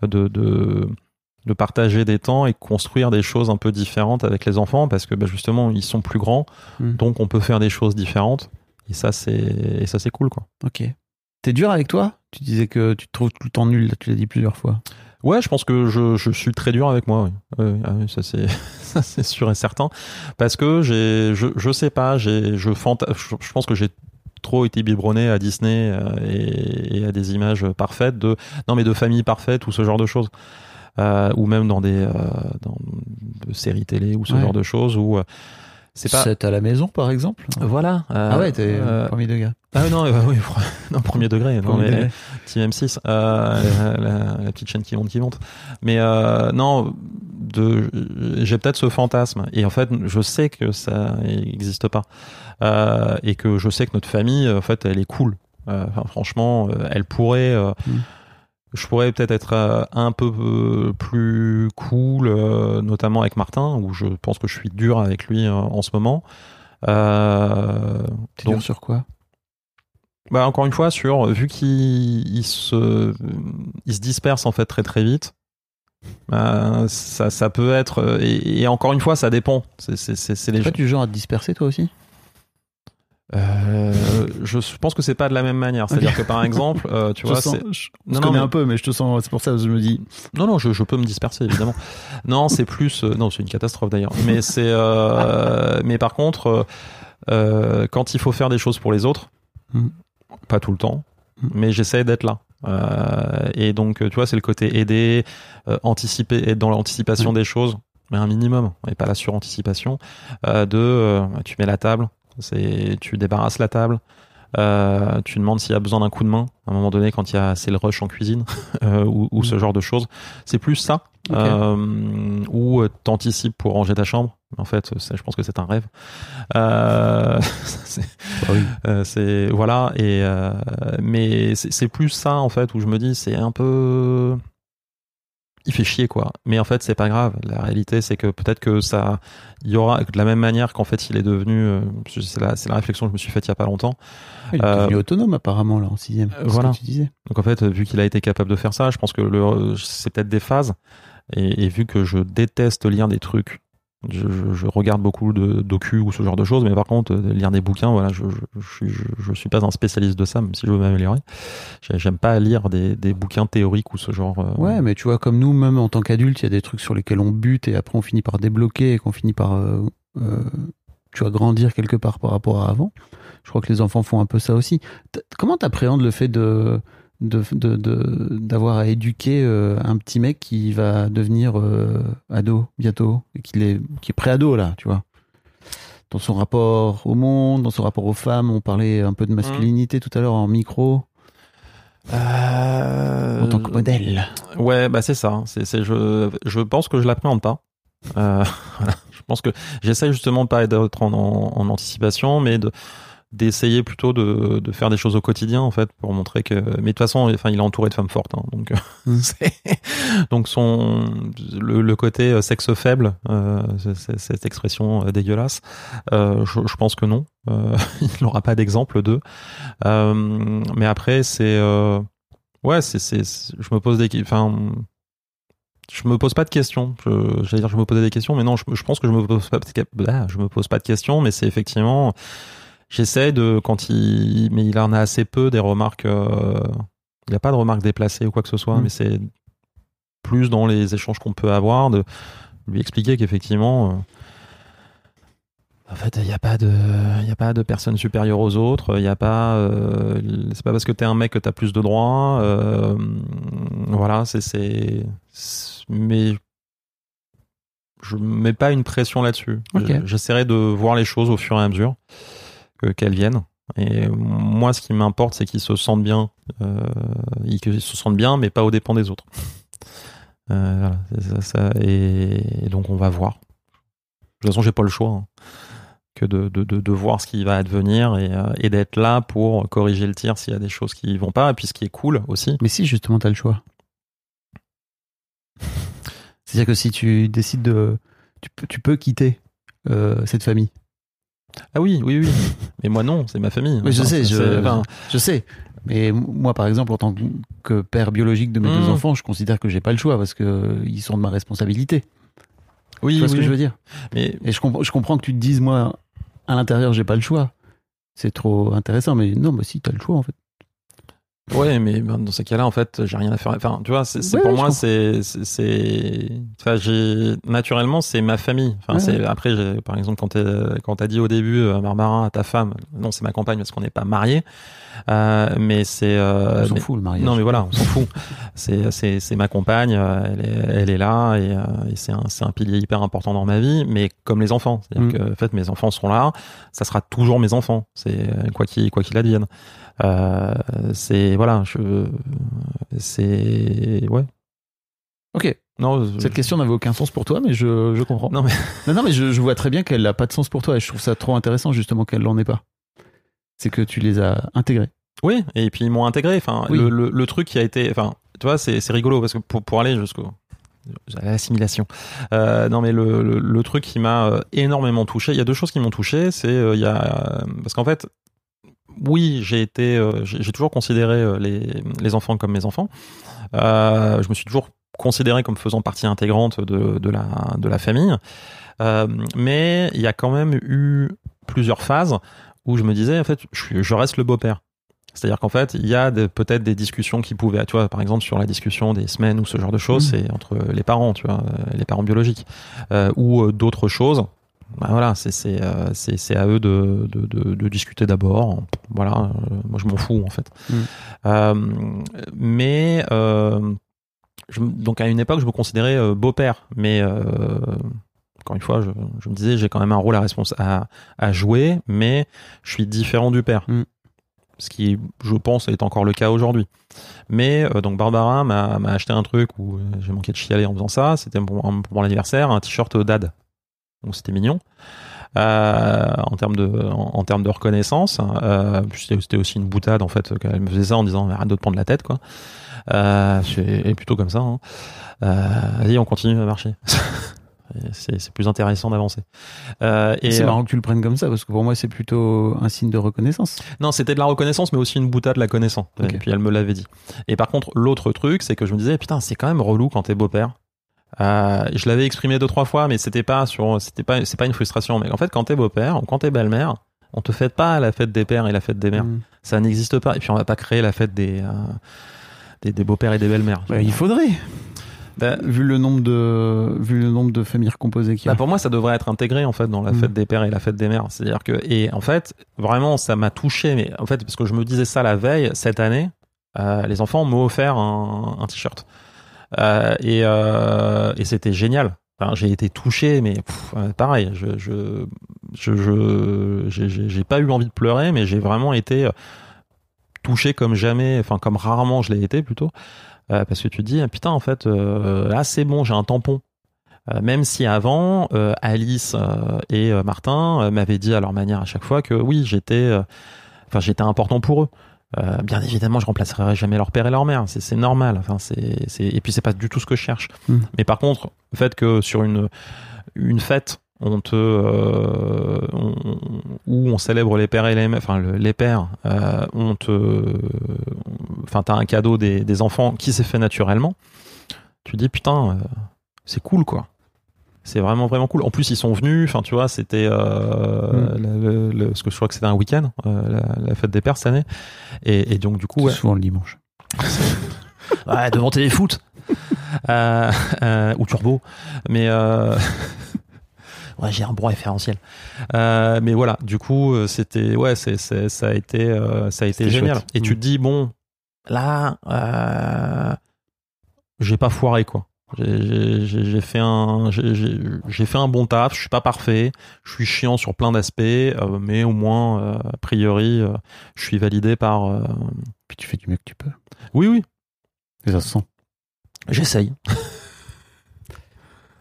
de, de de partager des temps et construire des choses un peu différentes avec les enfants parce que bah, justement, ils sont plus grands,
Mm.
donc on peut faire des choses différentes. Et ça, c'est ça, c'est cool, quoi.
Ok. T'es dur avec toi? Tu disais que tu te trouves tout le temps nul, tu l'as dit plusieurs fois.
Ouais, je pense que je, je suis très dur avec moi. Oui. Ouais, ah oui, ça c'est ça c'est sûr et certain parce que j'ai je je sais pas, j'ai je fanta je, je pense que j'ai trop été biberonné à Disney euh, et, et à des images parfaites de non mais de famille parfaite ou ce genre de choses. Euh, ou même dans des euh, dans de séries télé ou ce
Ouais.
genre de choses où c'est pas
à la maison, par exemple
voilà euh,
Ah ouais, t'es
euh,
premier degré.
ah non, euh, oui, non, premier degré. Non,
Premier
mais-
degré.
Team M6, euh, la, petite chaîne qui monte, qui monte. Mais non, de, j'ai peut-être ce fantasme. Et en fait, je sais que ça n'existe pas. Euh, et que je sais que notre famille, en fait, elle est cool. Euh, enfin, franchement, euh, elle pourrait.
Mm.
Je pourrais peut-être être un peu plus cool, notamment avec Martin, où je pense que je suis dur avec lui en ce moment.
T'es
donc-
dur sur quoi?
Bah, encore une fois, sur vu qu'il il se, il se disperse en fait très très vite. ça, ça peut être et, et encore une fois, ça dépend. C'est c'est c'est c'est les
T'es pas
gens.
du genre à te disperser, toi aussi?
Euh, je pense que c'est pas de la même manière. C'est-à-dire que par exemple, euh, tu
Je
vois,
sens-
c'est
je,
Non,
je
non,
connais
mais-
un peu, mais je te sens. C'est pour ça que je me dis.
non non, je, je peux me disperser évidemment. non, c'est plus euh, non, c'est une catastrophe d'ailleurs. Mais c'est euh, mais par contre, quand il faut faire des choses pour les autres,
Mhm.
pas tout le temps,
Mhm.
mais j'essaie d'être là. Euh, et donc, tu vois, c'est le côté aider, euh, anticiper, être dans l'anticipation des choses, mais un minimum, et pas la suranticipation. Euh, de, euh, tu mets la table, c'est, tu débarrasses la table. Euh, tu demandes s'il y a besoin d'un coup de main à un moment donné quand il y a c'est le rush en cuisine euh, ou, ou ce genre de choses c'est plus ça
Ok.
euh, ou euh, t'anticipes pour ranger ta chambre en fait je pense que c'est un rêve euh, c'est-
Bah oui.
euh, c'est voilà et euh, mais c'est c'est plus ça en fait où je me dis c'est un peu il fait chier quoi mais en fait c'est pas grave la réalité c'est que peut-être que ça il y aura de la même manière qu'en fait il est devenu euh, c'est la c'est la réflexion que je me suis faite il y a pas longtemps
Il est
Euh,
devenu autonome, apparemment, là, en sixième.
Voilà.
que tu disais.
donc en fait vu qu'il a été capable de faire ça je pense que le c'est peut-être des phases et, et vu que je déteste lire des trucs je, regarde beaucoup de docu ou ce genre de choses, mais par contre, euh, lire des bouquins, voilà, je, je, je, suis- pas un spécialiste de ça, même si je veux m'améliorer. J'ai- J'aime pas lire des, des bouquins théoriques ou ce genre. euh,
Ouais, mais tu vois, comme nous, même en tant qu'adultes, il y a des trucs sur lesquels on bute et après on finit par débloquer et qu'on finit par, euh, tu vois, grandir quelque part par rapport à avant. Je crois que les enfants font un peu ça aussi. Comment t'appréhendes le fait de de- de- de- d'avoir à éduquer euh, un petit mec qui va devenir euh, ado bientôt et qu'il est qui est pré-ado là, tu vois dans son rapport au monde, dans son rapport aux femmes, on parlait un peu de masculinité tout à l'heure en micro,
Euh,
en tant que modèle.
Ouais, bah c'est ça. C'est, je, je pense que je l'appréhende pas. Voilà. Je pense que j'essaie justement de pas d'être en, en, en anticipation, mais de d'essayer plutôt de, de faire des choses au quotidien en fait pour montrer que mais de toute façon enfin il est entouré de femmes fortes hein, donc
Mm.
c'est- donc son le, le côté euh, sexe faible euh, cette expression euh, dégueulasse euh, je, je pense que non euh, il n'aura pas d'exemple d'eux euh, mais après c'est euh, ouais c'est c'est je me pose des enfin je me pose pas de questions. Je, j'allais dire, je me posais des questions, mais non, je, je pense que je me pose pas, je me pose pas de questions, mais c'est effectivement, j'essaie de, quand il, mais il en a assez peu des remarques, euh, il n'y a pas de remarques déplacées ou quoi que ce soit,
Mm.
mais c'est plus dans les échanges qu'on peut avoir de lui expliquer qu'effectivement, euh, en fait, il n'y a pas de, il a pas de personne supérieure aux autres. Il n'y a pas, euh, c'est pas parce que t'es un mec que t'as plus de droits. voilà, c'est, c'est, mais je mets pas une pression là-dessus. J'essaierai de voir les choses au fur et à mesure qu'elles viennent. Et moi, ce qui m'importe, c'est qu'ils se sentent bien, euh, se sentent bien, mais pas aux dépens des autres. Euh, voilà, ça. Et, donc, on va voir. toute façon, j'ai pas le choix hein, que de, de, de, de voir ce qui va advenir et, euh, et d'être là pour corriger le tir s'il y a des choses qui vont pas. Et puis, ce qui est cool aussi.
Mais si, justement, t'as le choix. C'est-à-dire que si tu décides de. Tu peux, tu peux quitter cette famille.
Ah oui, oui, oui. Mais moi, non, c'est ma famille.
Mais je sais, je,
enfin,
je sais. Mais moi, par exemple, en tant que père biologique de mes deux enfants, je considère que j'ai pas le choix parce que euh, ils sont de ma responsabilité.
oui,
tu vois ce
oui.
que je veux dire?
Mais
Et je, comp- je comprends que tu te dises, moi, à l'intérieur, j'ai pas le choix. C'est trop intéressant, mais non, bah si, t'as le choix en fait.
Ouais, mais ben, dans ces cas-là, en fait, j'ai rien à faire. Enfin, tu vois, c'est
Ouais,
pour
ouais,
moi, c'est, c'est, c'est- enfin, j'ai naturellement, c'est ma famille. Enfin,
Ouais,
c'est après, j'ai- par exemple, quand t'es- quand t'as dit au début, euh, Barbara, à ta femme, non, c'est ma compagne parce qu'on n'est pas mariés. Euh, mais c'est, euh,
On s'en fout le mariage.
Non, mais voilà, on s'en fout. C'est, c'est, c'est ma compagne, euh, elle est, elle est là et, et c'est un, c'est un pilier hyper important dans ma vie, mais comme les enfants. C'est-à-dire
Mm.
que, en fait, mes enfants sont là, ça sera toujours mes enfants. C'est, quoi qu'il, quoi qu'il advienne. Euh, c'est, voilà, je, c'est, ouais.
Ok.
Non, je-
Cette question n'avait aucun sens pour toi, mais je, je comprends.
Non, mais-
non, non, mais je, je vois très bien qu'elle n'a pas de sens pour toi et je trouve ça trop intéressant justement qu'elle l'en ait pas. C'est que tu les as intégrés.
Oui, et puis ils m'ont intégré. Enfin,
Oui.
le, le, le truc qui a été, enfin, tu vois, c'est rigolo parce que pour, pour aller jusqu'au l'assimilation. Euh, non, mais le, le, le truc qui m'a euh, énormément touché, il y a deux choses qui m'ont touché. C'est euh, il y a parce qu'en fait, oui, j'ai été, euh, j'ai toujours considéré les les enfants comme mes enfants. Je me suis toujours considéré comme faisant partie intégrante de, de la de la famille. Mais il y a quand même eu plusieurs phases où je me disais en fait je, reste le beau-père. C'est-à-dire qu'en fait, il y a peut-être des discussions qui pouvaient, tu vois, par exemple sur la discussion des semaines ou ce genre de choses,
Mhm.
c'est entre les parents, tu vois, euh, les parents biologiques, euh, ou euh, d'autres choses. Bah voilà, c'est euh, à eux de de, de, de discuter d'abord. Voilà, euh, moi je m'en fous en fait. Euh, mais je donc à une époque, je me considérais beau-père, mais encore une fois, je, je me disais, j'ai quand même un rôle à, à, à jouer, mais je suis différent du père.
Mm.
Ce qui, je pense, est encore le cas aujourd'hui. Mais euh, donc Barbara m'a acheté un truc où euh, j'ai manqué de chialer en faisant ça. C'était pour, pour mon anniversaire, un t-shirt dad. Donc c'était mignon. Euh, en termes de en, en termes de reconnaissance, euh, c'était aussi une boutade en fait qu'elle me faisait ça en disant arrête de te prendre la tête quoi. Euh, c'est plutôt comme ça. Hein. Euh, Vas-y, on continue à marcher. c'est plus intéressant d'avancer. Euh,
C'est
euh,
marrant que tu le prennes comme ça parce que pour moi c'est plutôt un signe de reconnaissance.
non, c'était de la reconnaissance, mais aussi une boutade la connaissant.
Ok.
Et puis elle me l'avait dit. Et par contre, l'autre truc, c'est que je me disais, putain, c'est quand même relou quand t'es beau-père. Euh, je l'avais exprimé deux trois fois, mais c'était pas sur, c'était pas, c'est pas une frustration. Mais en fait, quand t'es beau-père ou quand t'es belle-mère, on te fête pas la fête des pères et la fête des mères.
Mm.
Ça n'existe pas. Et puis on va pas créer la fête des, euh, des, des beaux-pères et des belles-mères.
Bah, il faudrait,
Bah,
vu le nombre de, vu le nombre de familles recomposées qu'il y a.
Bah, pour moi, ça devrait être intégré en fait dans la
Mm.
fête des pères et la fête des mères. C'est-à-dire que et en fait, vraiment, ça m'a touché. Mais en fait, parce que je me disais ça la veille cette année, euh, les enfants m'ont offert un, un t-shirt Euh, et, euh, et c'était génial. Enfin, j'ai été touché, mais pff, euh, pareil, je je je j'ai pas eu envie de pleurer, mais j'ai vraiment été euh, touché comme jamais, enfin comme rarement je l'ai été plutôt, parce que tu te dis ah, putain en fait euh, là c'est bon, j'ai un tampon. Euh, même si avant, euh, Alice euh, et euh, Martin euh, m'avaient dit à leur manière à chaque fois que oui, j'étais, euh, enfin j'étais important pour eux. Euh, bien évidemment, je remplacerai jamais leur père et leur mère, c'est normal. Enfin, c'est, et puis c'est pas du tout ce que je cherche.
Mm.
Mais par contre, le fait que sur une une fête, on te euh, on- où on célèbre les pères et les mères, enfin le- les pères, euh, on te, enfin t'as un cadeau des, des enfants qui s'est fait naturellement. Tu dis putain, euh, c'est cool quoi. C'est vraiment vraiment cool. En plus, ils sont venus. Enfin, tu vois, c'était euh, le, le- le- parce que je crois que c'était un week-end, euh, la, la fête des pères cette année. Et, et donc du coup, ouais,
souvent le dimanche.
ouais devant téléfoot euh, euh, ou turbo. Mais euh, ouais, j'ai un bon référentiel. Euh, mais voilà, du coup, euh, c'était ouais, c'est, c'est- ça a été euh, ça a été génial.
chouette.
Et tu
Mm.
te dis bon, là, euh, j'ai pas foiré quoi. J'ai- J'ai j'ai- j'ai fait un j'ai- fait un bon taf. Je suis pas parfait. Je suis chiant sur plein d'aspects, mais au moins a priori, je suis validé par.
Puis tu fais du mieux que tu peux.
Oui oui,
Et ça se sent.
j'essaye.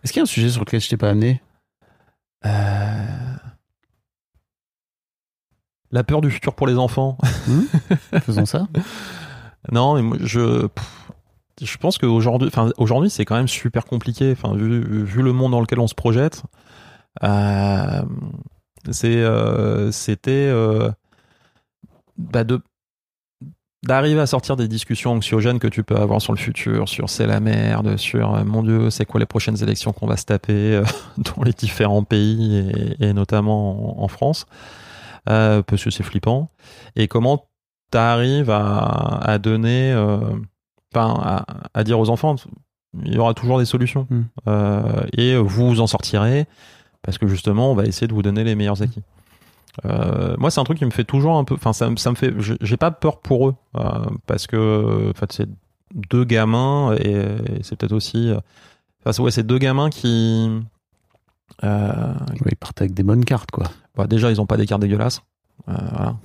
Est-ce qu'il y a un sujet sur lequel je t'ai pas amené?
La peur du futur pour les enfants.
Faisons ça.
non, mais moi, je, pff, je pense qu'aujourd'hui, enfin, aujourd'hui, c'est quand même super compliqué. Enfin, vu, vu le monde dans lequel on se projette, euh, c'est, euh, c'était euh, bah, de d'arriver à sortir des discussions anxiogènes que tu peux avoir sur le futur, sur c'est la merde, sur euh, mon Dieu, c'est quoi les prochaines élections qu'on va se taper euh, dans les différents pays et, et notamment en, en France, euh, parce que c'est flippant. Et comment tu arrives à, à donner, euh, enfin, à, à dire aux enfants, il y aura toujours des solutions
Mm.
Euh, et vous vous en sortirez parce que justement, on va essayer de vous donner les meilleurs acquis. Euh, moi, c'est un truc qui me fait toujours un peu. Enfin, ça, me- ça me fait. J'ai pas peur pour eux euh, parce que, en fait, c'est deux gamins et, et c'est peut-être aussi. euh, Enfin, c'est- ouais, c'est deux gamins qui. Euh,
Ouais, ils partent avec des bonnes cartes, quoi.
bah, déjà, ils ont pas des cartes dégueulasses. Voilà.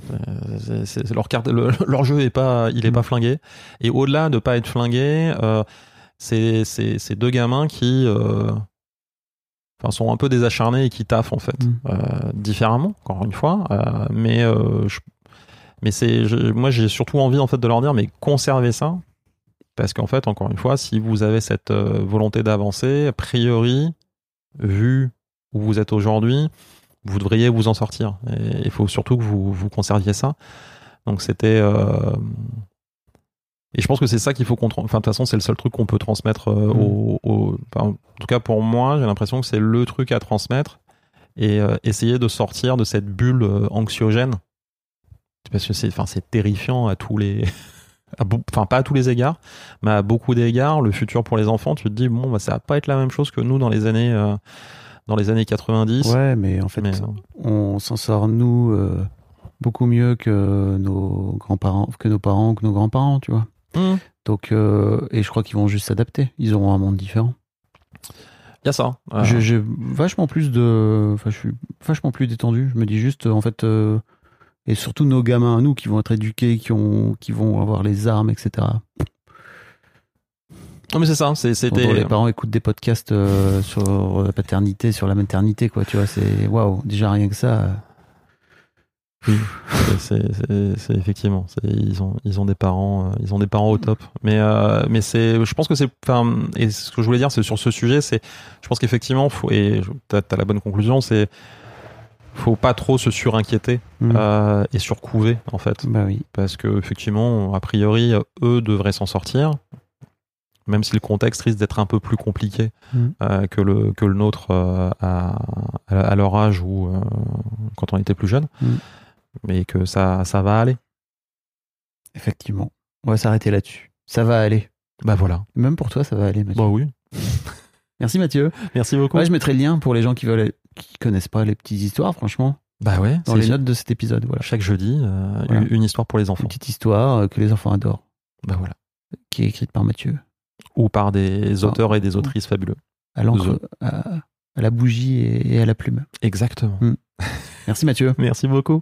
C'est- c'est- c'est leur carte, le- leur jeu est pas, il est
Mm.
pas flingué. Et au-delà de pas être flingué, c'est c'est deux gamins qui, enfin, sont un peu des acharnés et qui taffent en fait,
Mm.
Euh, différemment, encore une fois. Euh, mais euh, je- mais c'est, moi, j'ai surtout envie en fait de leur dire, mais conservez ça. Parce qu'en fait, encore une fois, si vous avez cette euh, volonté d'avancer, a priori, vu où vous êtes aujourd'hui, vous devriez vous en sortir. Et il faut surtout que vous, vous conserviez ça. Donc c'était... Et je pense que c'est ça qu'il faut qu'on... Enfin, de toute façon, c'est le seul truc qu'on peut transmettre euh,
Mm.
au... au- enfin, en tout cas, pour moi, j'ai l'impression que c'est le truc à transmettre. Et euh, essayer de sortir de cette bulle euh, anxiogène. Parce que c'est enfin, c'est terrifiant à tous les... à Enfin, pas à tous les égards, mais à beaucoup d'égards, le futur pour les enfants, tu te dis, bon, bah, ça va pas être la même chose que nous dans les années... dans les années 90.
Ouais, mais en fait,
Mais,
on s'en sort, nous, beaucoup mieux que nos grands-parents, que nos parents, que nos grands-parents, tu vois.
Il
Donc, euh, et je crois qu'ils vont juste s'adapter. Ils auront un monde différent.
y a ça. Euh,
J'ai- vachement plus de. Enfin, je suis vachement plus détendu. Je me dis juste, en fait. euh, et surtout nos gamins à nous qui vont être éduqués, qui, ont, qui vont avoir les armes, etc.
Non mais c'est ça,
Dont
c'était.
les parents écoutent des podcasts euh, sur la paternité, sur la maternité, quoi. Tu vois, c'est waouh. Déjà rien que ça. Euh,
c'est- effectivement, ils ont ils ont des parents, euh, ils ont des parents au top. Mais euh, mais c'est, je pense que c'est, enfin, et ce que je voulais dire, c'est sur ce sujet, c'est, je pense qu'effectivement, et t'as as la bonne conclusion, c'est, faut pas trop se surinquiéter euh, et surcouver en fait,
Bah oui.
parce que effectivement, a priori, eux devraient s'en sortir. Même si le contexte risque d'être un peu plus compliqué
Mm.
euh, que le que le nôtre à, à leur âge ou quand on était plus jeune,
Mm.
Mais que ça ça va aller.
Effectivement. On va s'arrêter là-dessus. Ça va aller.
Bah voilà.
Même pour toi, ça va aller, Mathieu.
Bah oui.
Merci, Mathieu.
Merci beaucoup.
Ouais, je mettrai le lien pour les gens qui veulent, qui connaissent pas les petites histoires, franchement,
bah ouais.
dans les notes de cet épisode. Voilà.
Chaque jeudi, euh,
Voilà.
une histoire pour les
Une
enfants.
petite histoire euh, que les enfants adorent,
Bah voilà.
qui est écrite par Mathieu.
Ou par des
Ah.
auteurs et des autrices fabuleux.
À l'encre, à, à la bougie et, et à la plume.
Exactement.
Merci, Mathieu.
Merci beaucoup.